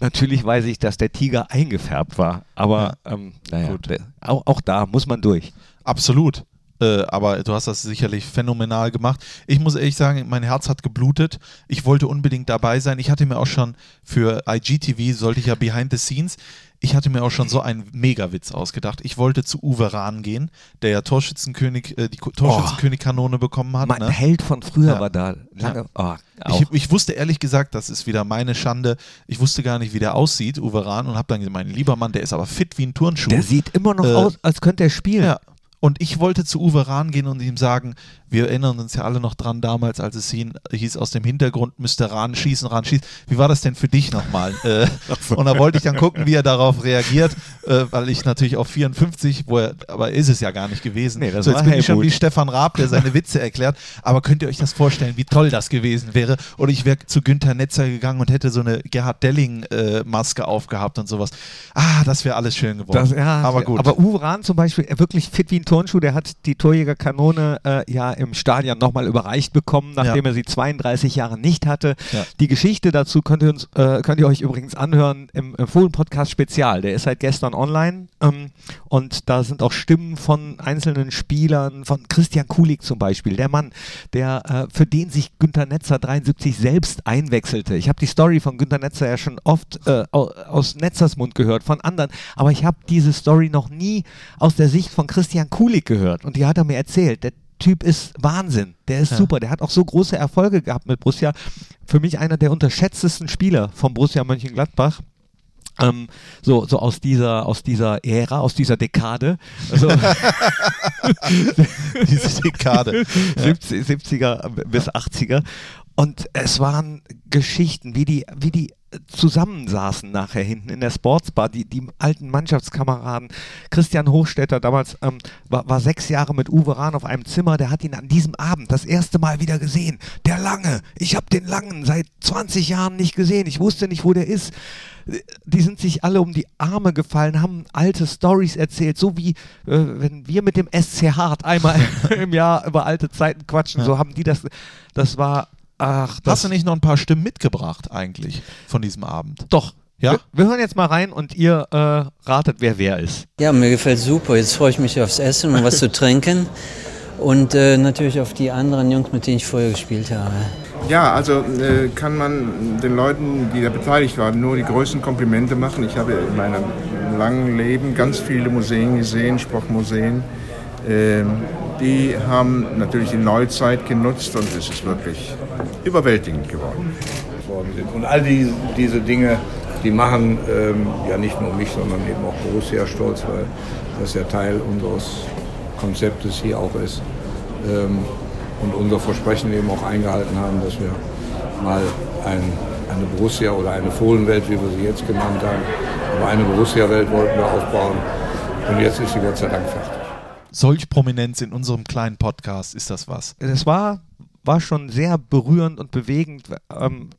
Natürlich weiß ich, dass der Tiger eingefärbt war. Aber ähm, naja, Gut. auch, auch da muss man durch. Absolut. Äh, aber du hast das sicherlich phänomenal gemacht. Ich muss ehrlich sagen, mein Herz hat geblutet. Ich wollte unbedingt dabei sein. Ich hatte mir auch schon für IGTV, sollte ich ja Behind the Scenes, ich hatte mir auch schon so einen Megawitz ausgedacht. Ich wollte zu Uwe Rahn gehen, der ja Torschützenkönig, äh, die Ko- Torschützenkönig-Kanone bekommen hat. Mein ne? Held von früher Ja. war da. Lange. Oh, auch. Ich, ich wusste ehrlich gesagt, das ist wieder meine Schande. Ich wusste gar nicht, wie der aussieht, Uwe Rahn, und habe dann gesagt, mein lieber Mann, der ist aber fit wie ein Turnschuh. der sieht immer noch Äh, aus, als könnte er spielen. Ja. Und ich wollte zu Uwe Rahn gehen und ihm sagen, wir erinnern uns ja alle noch dran damals, als es hieß, hieß aus dem Hintergrund müsste Rahn schießen, Rahn schießen. Wie war das denn für dich nochmal? äh, <laughs> und da wollte ich dann gucken, wie er darauf reagiert, äh, weil ich natürlich auf 54, wo er, aber ist es ja gar nicht gewesen. Nee, das so, jetzt bin ich schon wie Stefan Raab, der seine Witze erklärt. Aber könnt ihr euch das vorstellen, wie toll das gewesen wäre? Oder ich wäre zu Günther Netzer gegangen und hätte so eine Gerhard Delling-Maske aufgehabt und sowas. Ah, das wäre alles schön geworden. Das, ja, aber gut. Aber Uwe Rahn zum Beispiel, wirklich fit wie ein Turnschuh, der hat die Torjägerkanone äh, ja im Stadion nochmal überreicht bekommen, nachdem Ja. er sie 32 Jahre nicht hatte. Ja. Die Geschichte dazu könnt ihr, uns, äh, könnt ihr euch übrigens anhören im, im Fohlen-Podcast Spezial. Der ist seit gestern online ähm, und da sind auch Stimmen von einzelnen Spielern, von Christian Kulik zum Beispiel, der Mann, der äh, für den sich Günter Netzer 73 selbst einwechselte. Ich habe die Story von Günter Netzer ja schon oft äh, au- aus Netzers Mund gehört, von anderen, aber ich habe diese Story noch nie aus der Sicht von Christian Kulik gehört und die hat er mir erzählt. Der Typ ist Wahnsinn, der ist Ja. super, der hat auch so große Erfolge gehabt mit Borussia. Für mich einer der unterschätztesten Spieler von Borussia Mönchengladbach. Ähm, so, so aus dieser, aus dieser Ära, aus dieser Dekade. Also, <laughs> <laughs> diese Dekade. 70, 70er bis 80er. Und es waren Geschichten, wie die, wie die zusammensaßen nachher hinten in der Sportsbar, die, die alten Mannschaftskameraden. Christian Hochstetter damals ähm, war, war sechs Jahre mit Uwe Rahn auf einem Zimmer, der hat ihn an diesem Abend das erste Mal wieder gesehen. Der Lange, ich habe den Langen seit 20 Jahren nicht gesehen, ich wusste nicht, wo der ist. Die sind sich alle um die Arme gefallen, haben alte Stories erzählt, so wie äh, wenn wir mit dem SC Hart einmal <laughs> im Jahr über alte Zeiten quatschen, so haben die das, das war, ach, das Hast du nicht noch ein paar Stimmen mitgebracht eigentlich von diesem Abend? Doch. Ja? Wir, wir hören jetzt mal rein und ihr äh, ratet, wer wer ist. Ja, mir gefällt super. Jetzt freue ich mich aufs Essen und was zu trinken. Und äh, natürlich auf die anderen Jungs, mit denen ich vorher gespielt habe. Ja, also äh, kann man den Leuten, die da beteiligt waren, nur die größten Komplimente machen. Ich habe in meinem langen Leben ganz viele Museen gesehen, Sportmuseen. Ähm, die haben natürlich die Neuzeit genutzt und es ist wirklich überwältigend geworden. Und all die, diese Dinge, die machen ähm, ja nicht nur mich, sondern eben auch Borussia stolz, weil das ja Teil unseres Konzeptes hier auch ist. Ähm, und unser Versprechen eben auch eingehalten haben, dass wir mal ein, eine Borussia oder eine Fohlenwelt, wie wir sie jetzt genannt haben, aber eine Borussia-Welt wollten wir aufbauen, Und jetzt ist sie Gott sei Dank fertig. Solch Prominenz in unserem kleinen Podcast, ist das was? Das war, war schon sehr berührend und bewegend. Ähm,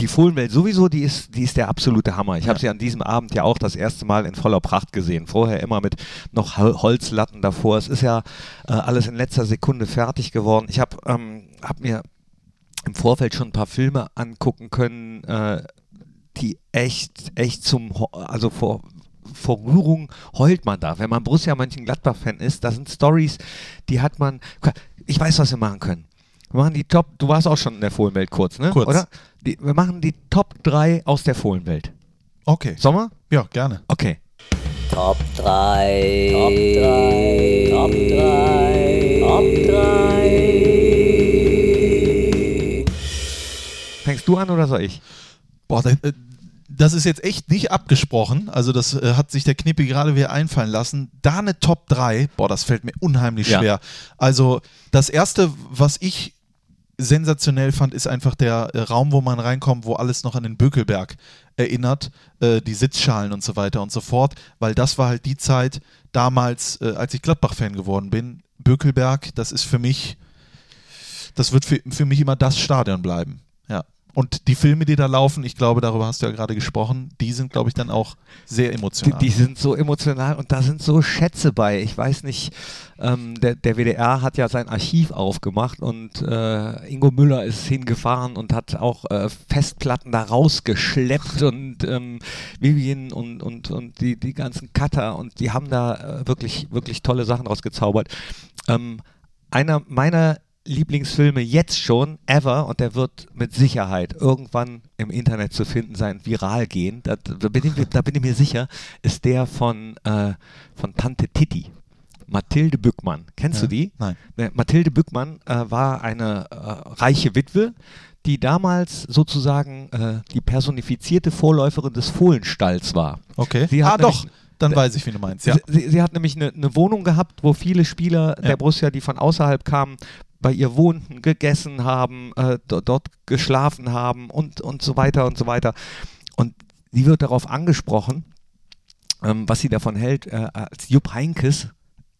die Fohlenwelt sowieso, die ist, die ist der absolute Hammer. Ich habe sie an diesem Abend ja auch das erste Mal in voller Pracht gesehen. Vorher immer mit noch Hol- Holzlatten davor. Es ist ja äh, alles in letzter Sekunde fertig geworden. Ich habe ähm, hab mir im Vorfeld schon ein paar Filme angucken können, äh, die echt, echt zum, also vor, vor Rührung heult man da. Wenn man Borussia Mönchengladbach-Fan ist, das sind Stories, die hat man. Ich weiß, was wir machen können. Wir machen die Top, du warst auch schon in der Fohlenwelt kurz, ne? Kurz. Oder? Die, wir machen die Top 3 aus der Fohlenwelt. Okay. Sommer? Ja, gerne. Okay. Top 3. Top 3. Top 3. Top 3. Fängst du an oder soll ich? Boah, da, äh, das ist jetzt echt nicht abgesprochen. Also, das äh, hat sich der Knippi gerade wieder einfallen lassen. Da eine Top 3, boah, das fällt mir unheimlich Ja. schwer. Also, das erste, was ich sensationell fand, ist einfach der äh, Raum, wo man reinkommt, wo alles noch an den Bökelberg erinnert, äh, die Sitzschalen und so weiter und so fort, weil das war halt die Zeit damals, äh, als ich Gladbach-Fan geworden bin. Bökelberg, das ist für mich, das wird für, für mich immer das Stadion bleiben. Ja. Und die Filme, die da laufen, ich glaube, darüber hast du ja gerade gesprochen, die sind, glaube ich, dann auch sehr Die, emotional. die sind so emotional und da sind so Schätze bei. Ich weiß nicht, ähm, der, der WDR hat ja sein Archiv aufgemacht und äh, Ingo Müller ist hingefahren und hat auch äh, Festplatten da rausgeschleppt und ähm, Vivian und, und, und die, die ganzen Cutter und die haben da äh, wirklich, wirklich tolle Sachen rausgezaubert. Ähm, einer meiner Lieblingsfilme jetzt schon, ever, und der wird mit Sicherheit irgendwann im Internet zu finden sein, viral gehen, da, da, bin, ich, da bin ich mir sicher, ist der von, äh, von Tante Titti. Mathilde Bückmann. Kennst Ja? du die? Nein. Ne, Mathilde Bückmann äh, war eine äh, reiche Witwe, die damals sozusagen äh, die personifizierte Vorläuferin des Fohlenstalls war. Okay. Sie hat ah, doch, dann weiß ich, wie du meinst. Ja. Sie, sie, sie hat nämlich eine, eine Wohnung gehabt, wo viele Spieler Ja. der Borussia, die von außerhalb kamen, bei ihr wohnten, gegessen haben, äh, do, dort geschlafen haben und, und so weiter und so weiter. Und sie wird darauf angesprochen, ähm, was sie davon hält, äh, als Jupp Heinkes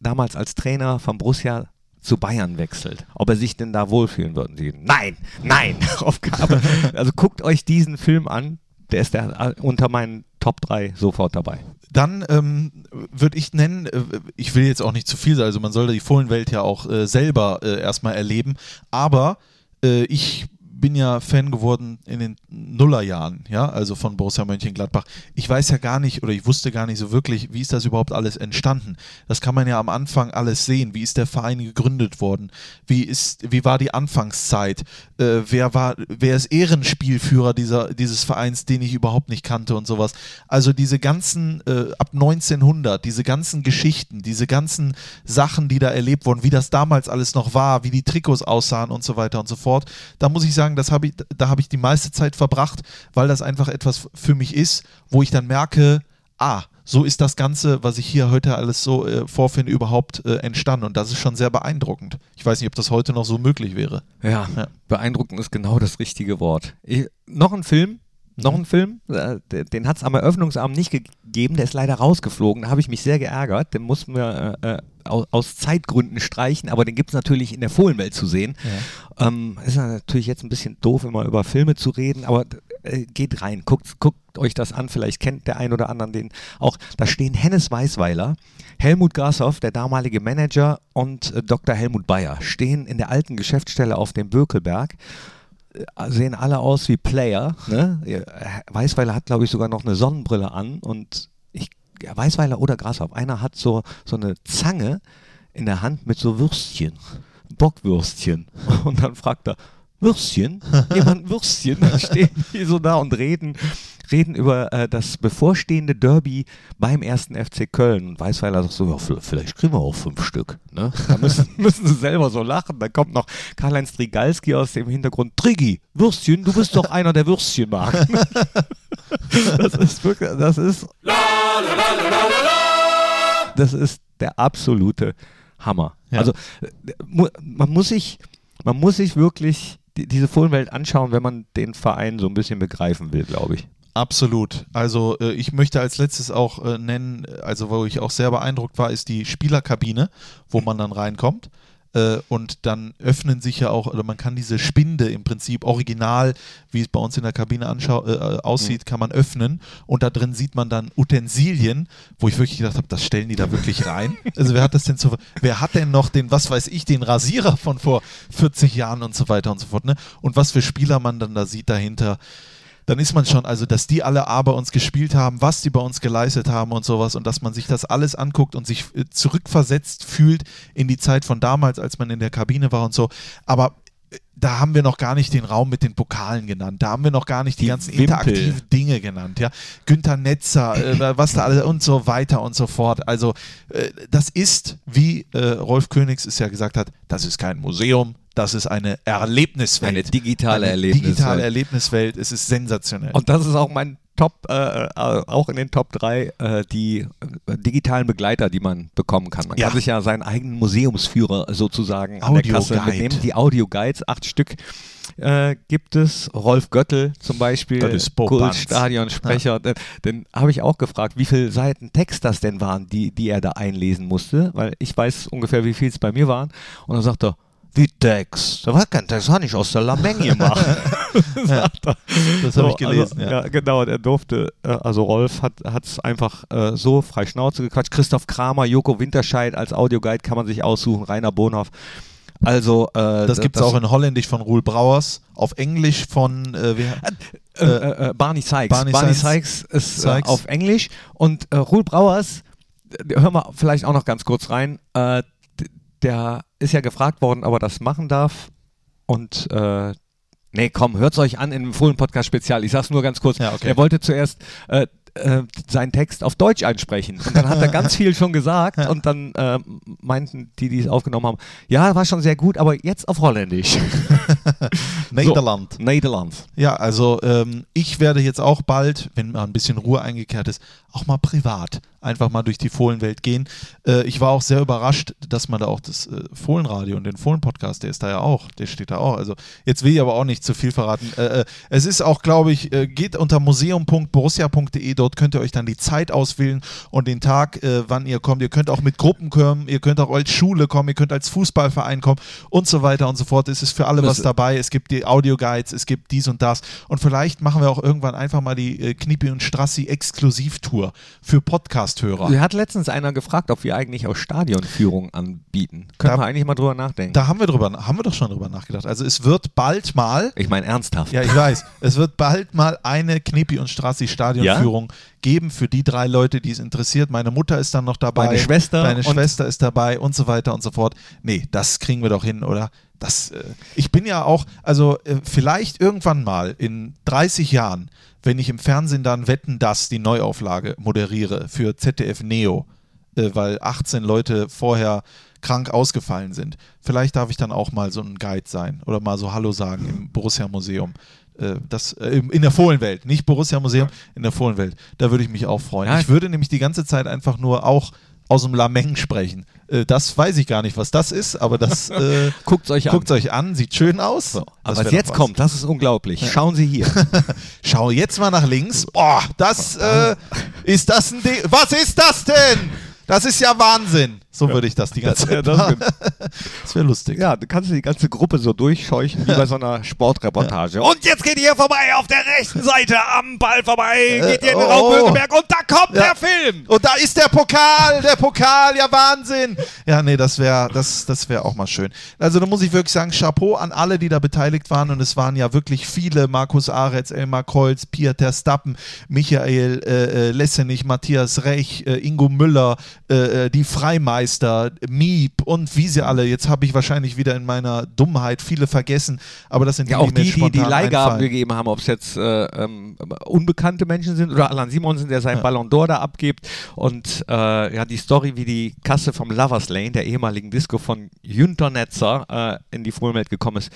damals als Trainer von Borussia zu Bayern wechselt. Ob er sich denn da wohlfühlen würde. Nein, nein, <laughs> auf Gabe. Also guckt euch diesen Film an, der ist der, äh, unter meinen Top 3 sofort dabei. Dann ähm, würde ich nennen, äh, ich will jetzt auch nicht zu viel sagen, also man sollte die Fohlenwelt ja auch äh, selber äh, erstmal erleben, aber äh, ich bin ja Fan geworden in den Nullerjahren, ja, also von Borussia Mönchengladbach. Ich weiß ja gar nicht oder ich wusste gar nicht so wirklich, wie ist das überhaupt alles entstanden. Das kann man ja am Anfang alles sehen. Wie ist der Verein gegründet worden? Wie ist, wie war die Anfangszeit? Äh, wer war, wer ist Ehrenspielführer dieser, dieses Vereins, den ich überhaupt nicht kannte und sowas. Also diese ganzen äh, ab 1900, diese ganzen Geschichten, diese ganzen Sachen, die da erlebt wurden, wie das damals alles noch war, wie die Trikots aussahen und so weiter und so fort. Da muss ich sagen, das habe ich, da habe ich die meiste Zeit verbracht, weil das einfach etwas für mich ist, wo ich dann merke, ah, so ist das Ganze, was ich hier heute alles so äh, vorfinde, überhaupt äh, entstanden. Und das ist schon sehr beeindruckend. Ich weiß nicht, ob das heute noch so möglich wäre. Ja, Ja. beeindruckend ist genau das richtige Wort. Ich, noch ein Film, noch ein Film, äh, de- den hat es am Eröffnungsabend nicht gegeben, der ist leider rausgeflogen, da habe ich mich sehr geärgert, den mussten wir äh, äh, aus, Zeitgründen streichen, aber den gibt es natürlich in der Fohlenwelt zu sehen. Ähm, ist ja natürlich jetzt ein bisschen doof, immer über Filme zu reden, aber äh, geht rein, guckt, guckt euch das an, vielleicht kennt der ein oder andere den auch. Da stehen Hennes Weißweiler, Helmut Gassoff, der damalige Manager und äh, Dr. Helmut Bayer stehen in der alten Geschäftsstelle auf dem Bökelberg äh, sehen alle aus wie Player. Ne? Ja, Weißweiler hat, glaube ich, sogar noch eine Sonnenbrille an und ja, Weißweiler oder Grashoff, einer hat so, so eine Zange in der Hand mit so Würstchen, Bockwürstchen. Und dann fragt er, Würstchen? <laughs> Jemand Würstchen? Dann stehen die so da und reden, reden über äh, das bevorstehende Derby beim ersten FC Köln. Und Weißweiler sagt so, ja, vielleicht kriegen wir auch fünf Stück. Ne? Da müssen, <laughs> müssen sie selber so lachen. Dann kommt noch Karl-Heinz Trigalski aus dem Hintergrund. Triggi, Würstchen, du bist doch einer, der Würstchen mag. <laughs> das ist wirklich, das ist, das ist der absolute Hammer. Ja. Also man muss sich, man muss sich wirklich die, diese Fohlenwelt anschauen, wenn man den Verein so ein bisschen begreifen will, glaube ich. Absolut. Also äh, ich möchte als letztes auch äh, nennen, also wo ich auch sehr beeindruckt war, ist die Spielerkabine, wo man dann reinkommt. Äh, und dann öffnen sich ja auch, oder man kann diese Spinde im Prinzip original, wie es bei uns in der Kabine äh, äh, aussieht, kann man öffnen. Und da drin sieht man dann Utensilien, wo ich wirklich gedacht habe, das stellen die da wirklich rein. <laughs> Also wer hat das denn so, wer hat denn noch den, was weiß ich, den Rasierer von vor 40 Jahren und so weiter und so fort, ne? Und was für Spieler man dann da sieht dahinter dann ist man schon, also dass die alle A bei uns gespielt haben, was die bei uns geleistet haben und sowas und dass man sich das alles anguckt und sich äh, zurückversetzt fühlt in die Zeit von damals, als man in der Kabine war und so. Aber äh, da haben wir noch gar nicht den Raum mit den Pokalen genannt. Da haben wir noch gar nicht die, Die ganzen Wimpel. interaktiven Dinge genannt. Ja, Günther Netzer, äh, <clears throat> was da alles und so weiter und so fort. Also äh, das ist, wie äh, Rolf Königs es ja gesagt hat, das ist kein Museum, das ist eine Erlebniswelt. Eine digitale Eine Erlebniswelt. Digitale Erlebniswelt. Es ist sensationell. Und das ist auch mein Top, äh, äh, auch in den Top 3, äh, die äh, digitalen Begleiter, die man bekommen kann. Man Ja. kann sich ja seinen eigenen Museumsführer sozusagen an der Kasse Audioguide. mitnehmen. Die Audioguides, acht Stück äh, gibt es. Rolf Göttel zum Beispiel, Das ist Bobanz. Stadionsprecher. Den, den habe ich auch gefragt, wie viele Seiten Text das denn waren, die, die er da einlesen musste, weil ich weiß ungefähr, wie viel es bei mir waren. Und dann sagt er, wie Text? Da war kein Text, das habe ich aus der Lameng gemacht. <laughs> er. Das habe ich gelesen, also, ja. genau, der durfte, äh, also Rolf hat es einfach äh, so frei Schnauze gequatscht. Christoph Kramer, Joko Winterscheid als Audioguide kann man sich aussuchen, Rainer Bonhoff. Also, äh, das gibt es auch in Holländisch von Ruhl Brauers, auf Englisch von äh, wer? äh, äh, äh, Barney Sykes. Barney Barney, Sykes- Sykes ist Sykes. Äh, auf Englisch und äh, Ruhl Brauers, hören wir vielleicht auch noch ganz kurz rein, äh, der ist ja gefragt worden, ob er das machen darf und äh, Nee, komm, hört's euch an in dem Fohlen-Podcast-Spezial. Ich sag's nur ganz kurz. Ja, okay. Er wollte zuerst äh, äh, seinen Text auf Deutsch einsprechen. Und dann hat er ganz <laughs> viel schon gesagt und dann äh, meinten die, die es aufgenommen haben, ja, war schon sehr gut, aber jetzt auf Holländisch. <laughs> Nederland. So, Nederland. Ja, also ähm, ich werde jetzt auch bald, wenn mal ein bisschen Ruhe eingekehrt ist, auch mal privat einfach mal durch die Fohlenwelt gehen. Äh, ich war auch sehr überrascht, dass man da auch das äh, Fohlenradio und den Fohlen-Podcast, der ist da ja auch, der steht da auch. Also jetzt will ich aber auch nicht zu viel verraten. Äh, äh, es ist auch, glaube ich, äh, geht unter museum.borussia.de, dort könnt ihr euch dann die Zeit auswählen und den Tag, äh, wann ihr kommt. Ihr könnt auch mit Gruppen kommen, ihr könnt auch als Schule kommen, ihr könnt als Fußballverein kommen und so weiter und so fort. Es ist für alle was dabei. Es gibt die Audioguides, es gibt dies und das. Und vielleicht machen wir auch irgendwann einfach mal die Knipi und Strassi Exklusivtour für Podcast-Hörer. Mir hat letztens einer gefragt, ob wir eigentlich auch Stadionführung anbieten. Können Da- wir eigentlich mal drüber nachdenken. Da haben wir drüber, haben wir doch schon drüber nachgedacht. Also es wird bald mal, ich meine ernsthaft. ja ich weiß, es wird bald mal eine Knipi und Strassi Stadionführung geben für die drei Leute, die es interessiert. Meine Mutter ist dann noch dabei. Meine Schwester Deine und- Schwester ist dabei und so weiter und so fort. Nee, das kriegen wir doch hin, oder? Das, äh, ich bin ja auch, also äh, vielleicht irgendwann mal in 30 Jahren, wenn ich im Fernsehen dann Wetten, dass die Neuauflage moderiere für ZDF Neo, äh, weil 18 Leute vorher krank ausgefallen sind. Vielleicht darf ich dann auch mal so ein Guide sein oder mal so Hallo sagen im Borussia Museum. Äh, Das, äh, in der Fohlenwelt, nicht Borussia Museum, in der Fohlenwelt. Da würde ich mich auch freuen. Ja, ich würde nämlich die ganze Zeit einfach nur auch aus dem Lameng sprechen. Äh, Das weiß ich gar nicht, was das ist, aber das <laughs> äh, Guckt's euch an. guckt euch an, sieht schön aus. So, aber was jetzt kommt, das ist unglaublich. Schauen Sie hier. <laughs> Schau jetzt mal nach links. Boah, das äh, ist das ein Ding. Was ist das denn? Das ist ja Wahnsinn. So würde ich das die ganze Zeit das. <laughs> Das wäre lustig. Ja, du kannst die ganze Gruppe so durchscheuchen wie bei so einer Sportreportage. Und jetzt geht ihr vorbei auf der rechten Seite am Ball vorbei, geht ihr in den oh. Raum Mönckeberg und da kommt der Film. Und da ist der Pokal, der Pokal, ja Wahnsinn. Ja, nee, das wäre das, das wär auch mal schön. Also da muss ich wirklich sagen, Chapeau an alle, die da beteiligt waren. Und es waren ja wirklich viele, Markus Aretz, Elmar Kreuz, Pieter Stappen, Michael äh, äh, Lessenich, Matthias Rech, äh, Ingo Müller, äh, äh, die Freimeister, Miep und wie sie alle. Jetzt habe ich wahrscheinlich wieder in meiner Dummheit viele vergessen, aber das sind Ja, die, auch mir die, die die spontan Leihgaben einfallen. gegeben haben, ob es jetzt äh, ähm, unbekannte Menschen sind oder Alan Simonsen, der seinen Ballon d'Or da abgibt. Und äh, ja, die Story, wie die Kasse vom Lovers Lane, der ehemaligen Disco von Jünter Netzer, äh, in die Fohlenwelt gekommen ist,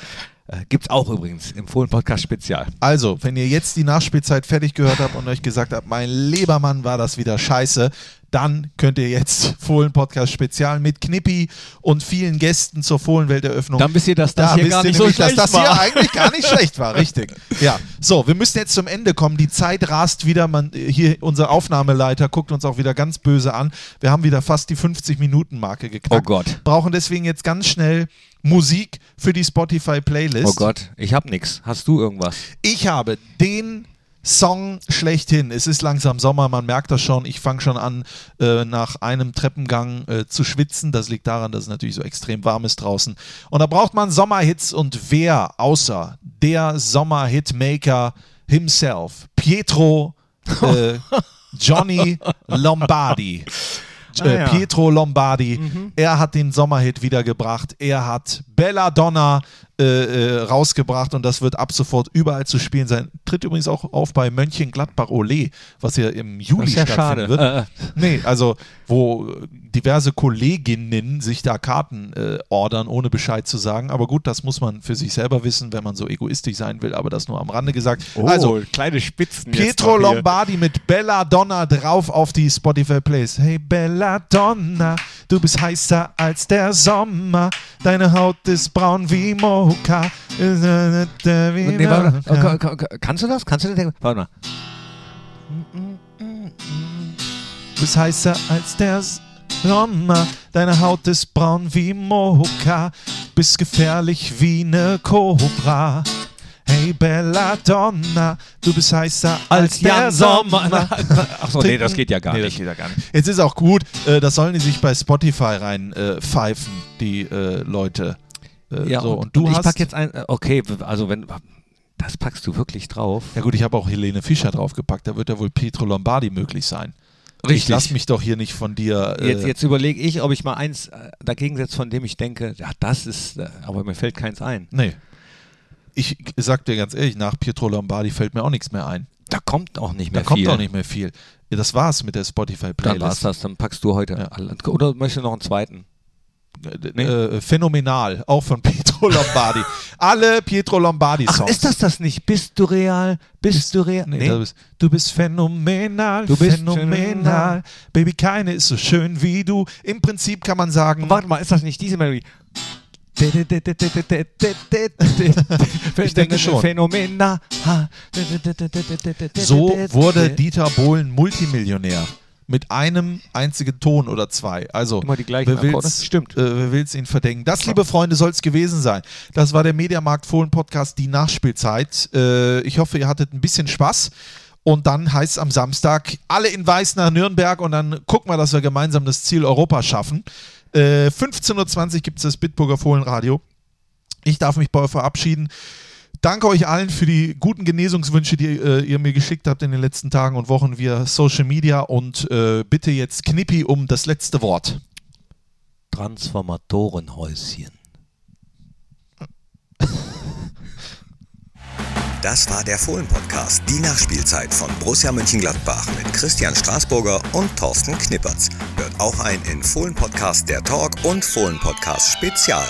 äh, gibt es auch übrigens im Fohlen-Podcast-Spezial. Also, wenn ihr jetzt die Nachspielzeit fertig gehört habt und euch gesagt habt, mein lieber Mann, war das wieder scheiße, dann könnt ihr jetzt <laughs> Fohlen-Podcast Spezial mit Knippi und vielen Gästen zur Fohlenwelteröffnung. Dann wisst ihr, dass das Da hier gar nicht so nämlich, dass schlecht das war. hier eigentlich gar nicht schlecht war, richtig. <laughs> Ja, so, wir müssen jetzt zum Ende kommen. Die Zeit rast wieder. Man, hier, unser Aufnahmeleiter guckt uns auch wieder ganz böse an. Wir haben wieder fast die 50-Minuten-Marke geknackt. Oh Gott. Brauchen deswegen jetzt ganz schnell Musik für die Spotify-Playlist. Oh Gott, ich hab nix. Hast du irgendwas? Ich habe den Song schlechthin. Es ist langsam Sommer, man merkt das schon. Ich fange schon an, äh, nach einem Treppengang äh, zu schwitzen. Das liegt daran, dass es natürlich so extrem warm ist draußen. Und da braucht man Sommerhits und wer außer der Sommerhitmaker himself, Pietro äh, <laughs> Johnny Lombardi. Ah, Äh, ja. Pietro Lombardi, er hat den Sommerhit wiedergebracht. Er hat Belladonna äh, äh, rausgebracht und das wird ab sofort überall zu spielen sein. Tritt übrigens auch auf bei Mönchengladbach Ole, was ja im Juli ja stattfinden schade. wird. Äh, Nee, also wo diverse Kolleginnen sich da Karten äh, ordern, ohne Bescheid zu sagen. Aber gut, das muss man für sich selber wissen, wenn man so egoistisch sein will, aber das nur am Rande gesagt. also, Oh, kleine Spitzen. Pietro Lombardi mit Belladonna drauf auf die Spotify Plays. Hey Belladonna, du bist heißer als der Sommer. Deine Haut ist braun wie Mocha. Nee, warte, mal. Ka- ka- ka- kannst du das? Kannst du den? Warte mal. Du bist heißer als der Sommer. Deine Haut ist braun wie Mocha. Bist gefährlich wie ne Cobra. Hey Belladonna, du bist heißer als, der Jan Sommer. <laughs> Achso, nee, das geht ja gar Nee, nicht. das geht ja gar nicht. Jetzt ist auch gut, äh, das sollen die sich bei Spotify rein äh, pfeifen, die äh, Leute. Äh, Ja, so, und, und, du ich hast. pack jetzt ein. äh, Okay, also wenn. Das packst du wirklich drauf. ja gut, ich habe auch Helene Fischer draufgepackt, da wird ja wohl Pietro Lombardi möglich sein. Ich Richtig. lass mich doch hier nicht von dir. Äh, Jetzt, jetzt überlege ich, ob ich mal eins äh, dagegen setze, von dem ich denke, ja, das ist, äh, aber mir fällt keins ein. Nee. Ich sag dir ganz ehrlich, nach Pietro Lombardi fällt mir auch nichts mehr ein. Da kommt auch nicht Da mehr kommt viel. auch nicht mehr viel. Das war's mit der Spotify-Playlist. Dann war's das, dann packst du heute. Ja. Oder möchtest du noch einen zweiten? Nee. Äh, phänomenal, auch von <laughs> Pietro Lombardi. Alle Pietro Lombardi-Songs. ist das das nicht? Bist du real? Bist du real? Nee, Du, bist, du bist phänomenal, Du bist phänomenal. phänomenal. Baby, keine ist so schön wie du. Im Prinzip kann man sagen, Warte mal, ist das nicht diese Melodie? <laughs> Ich denke schon. Phänomenal. so wurde <laughs> Dieter Bohlen Multimillionär. Mit einem einzigen Ton oder zwei. Also, Immer die gleichen wer will's, Stimmt. Äh, wer will's ihn verdenken? Das, liebe Freunde, soll es gewesen sein. Das war der Mediamarkt Fohlen Podcast, die Nachspielzeit. Äh, ich hoffe, ihr hattet ein bisschen Spaß. Und dann heißt es am Samstag, alle in Weiß nach Nürnberg und dann gucken wir, dass wir gemeinsam das Ziel Europa schaffen. Äh, 15.20 Uhr gibt es das Bitburger Fohlenradio. Ich darf mich bei euch verabschieden. Danke euch allen für die guten Genesungswünsche, die äh, ihr mir geschickt habt in den letzten Tagen und Wochen via Social Media. Und äh, bitte jetzt Knippi um das letzte Wort. Transformatorenhäuschen. Das war der Fohlen-Podcast, die Nachspielzeit von Borussia Mönchengladbach mit Christian Straßburger und Thorsten Knippertz. Hört auch ein in Fohlen-Podcast der Talk und Fohlen-Podcast Spezial.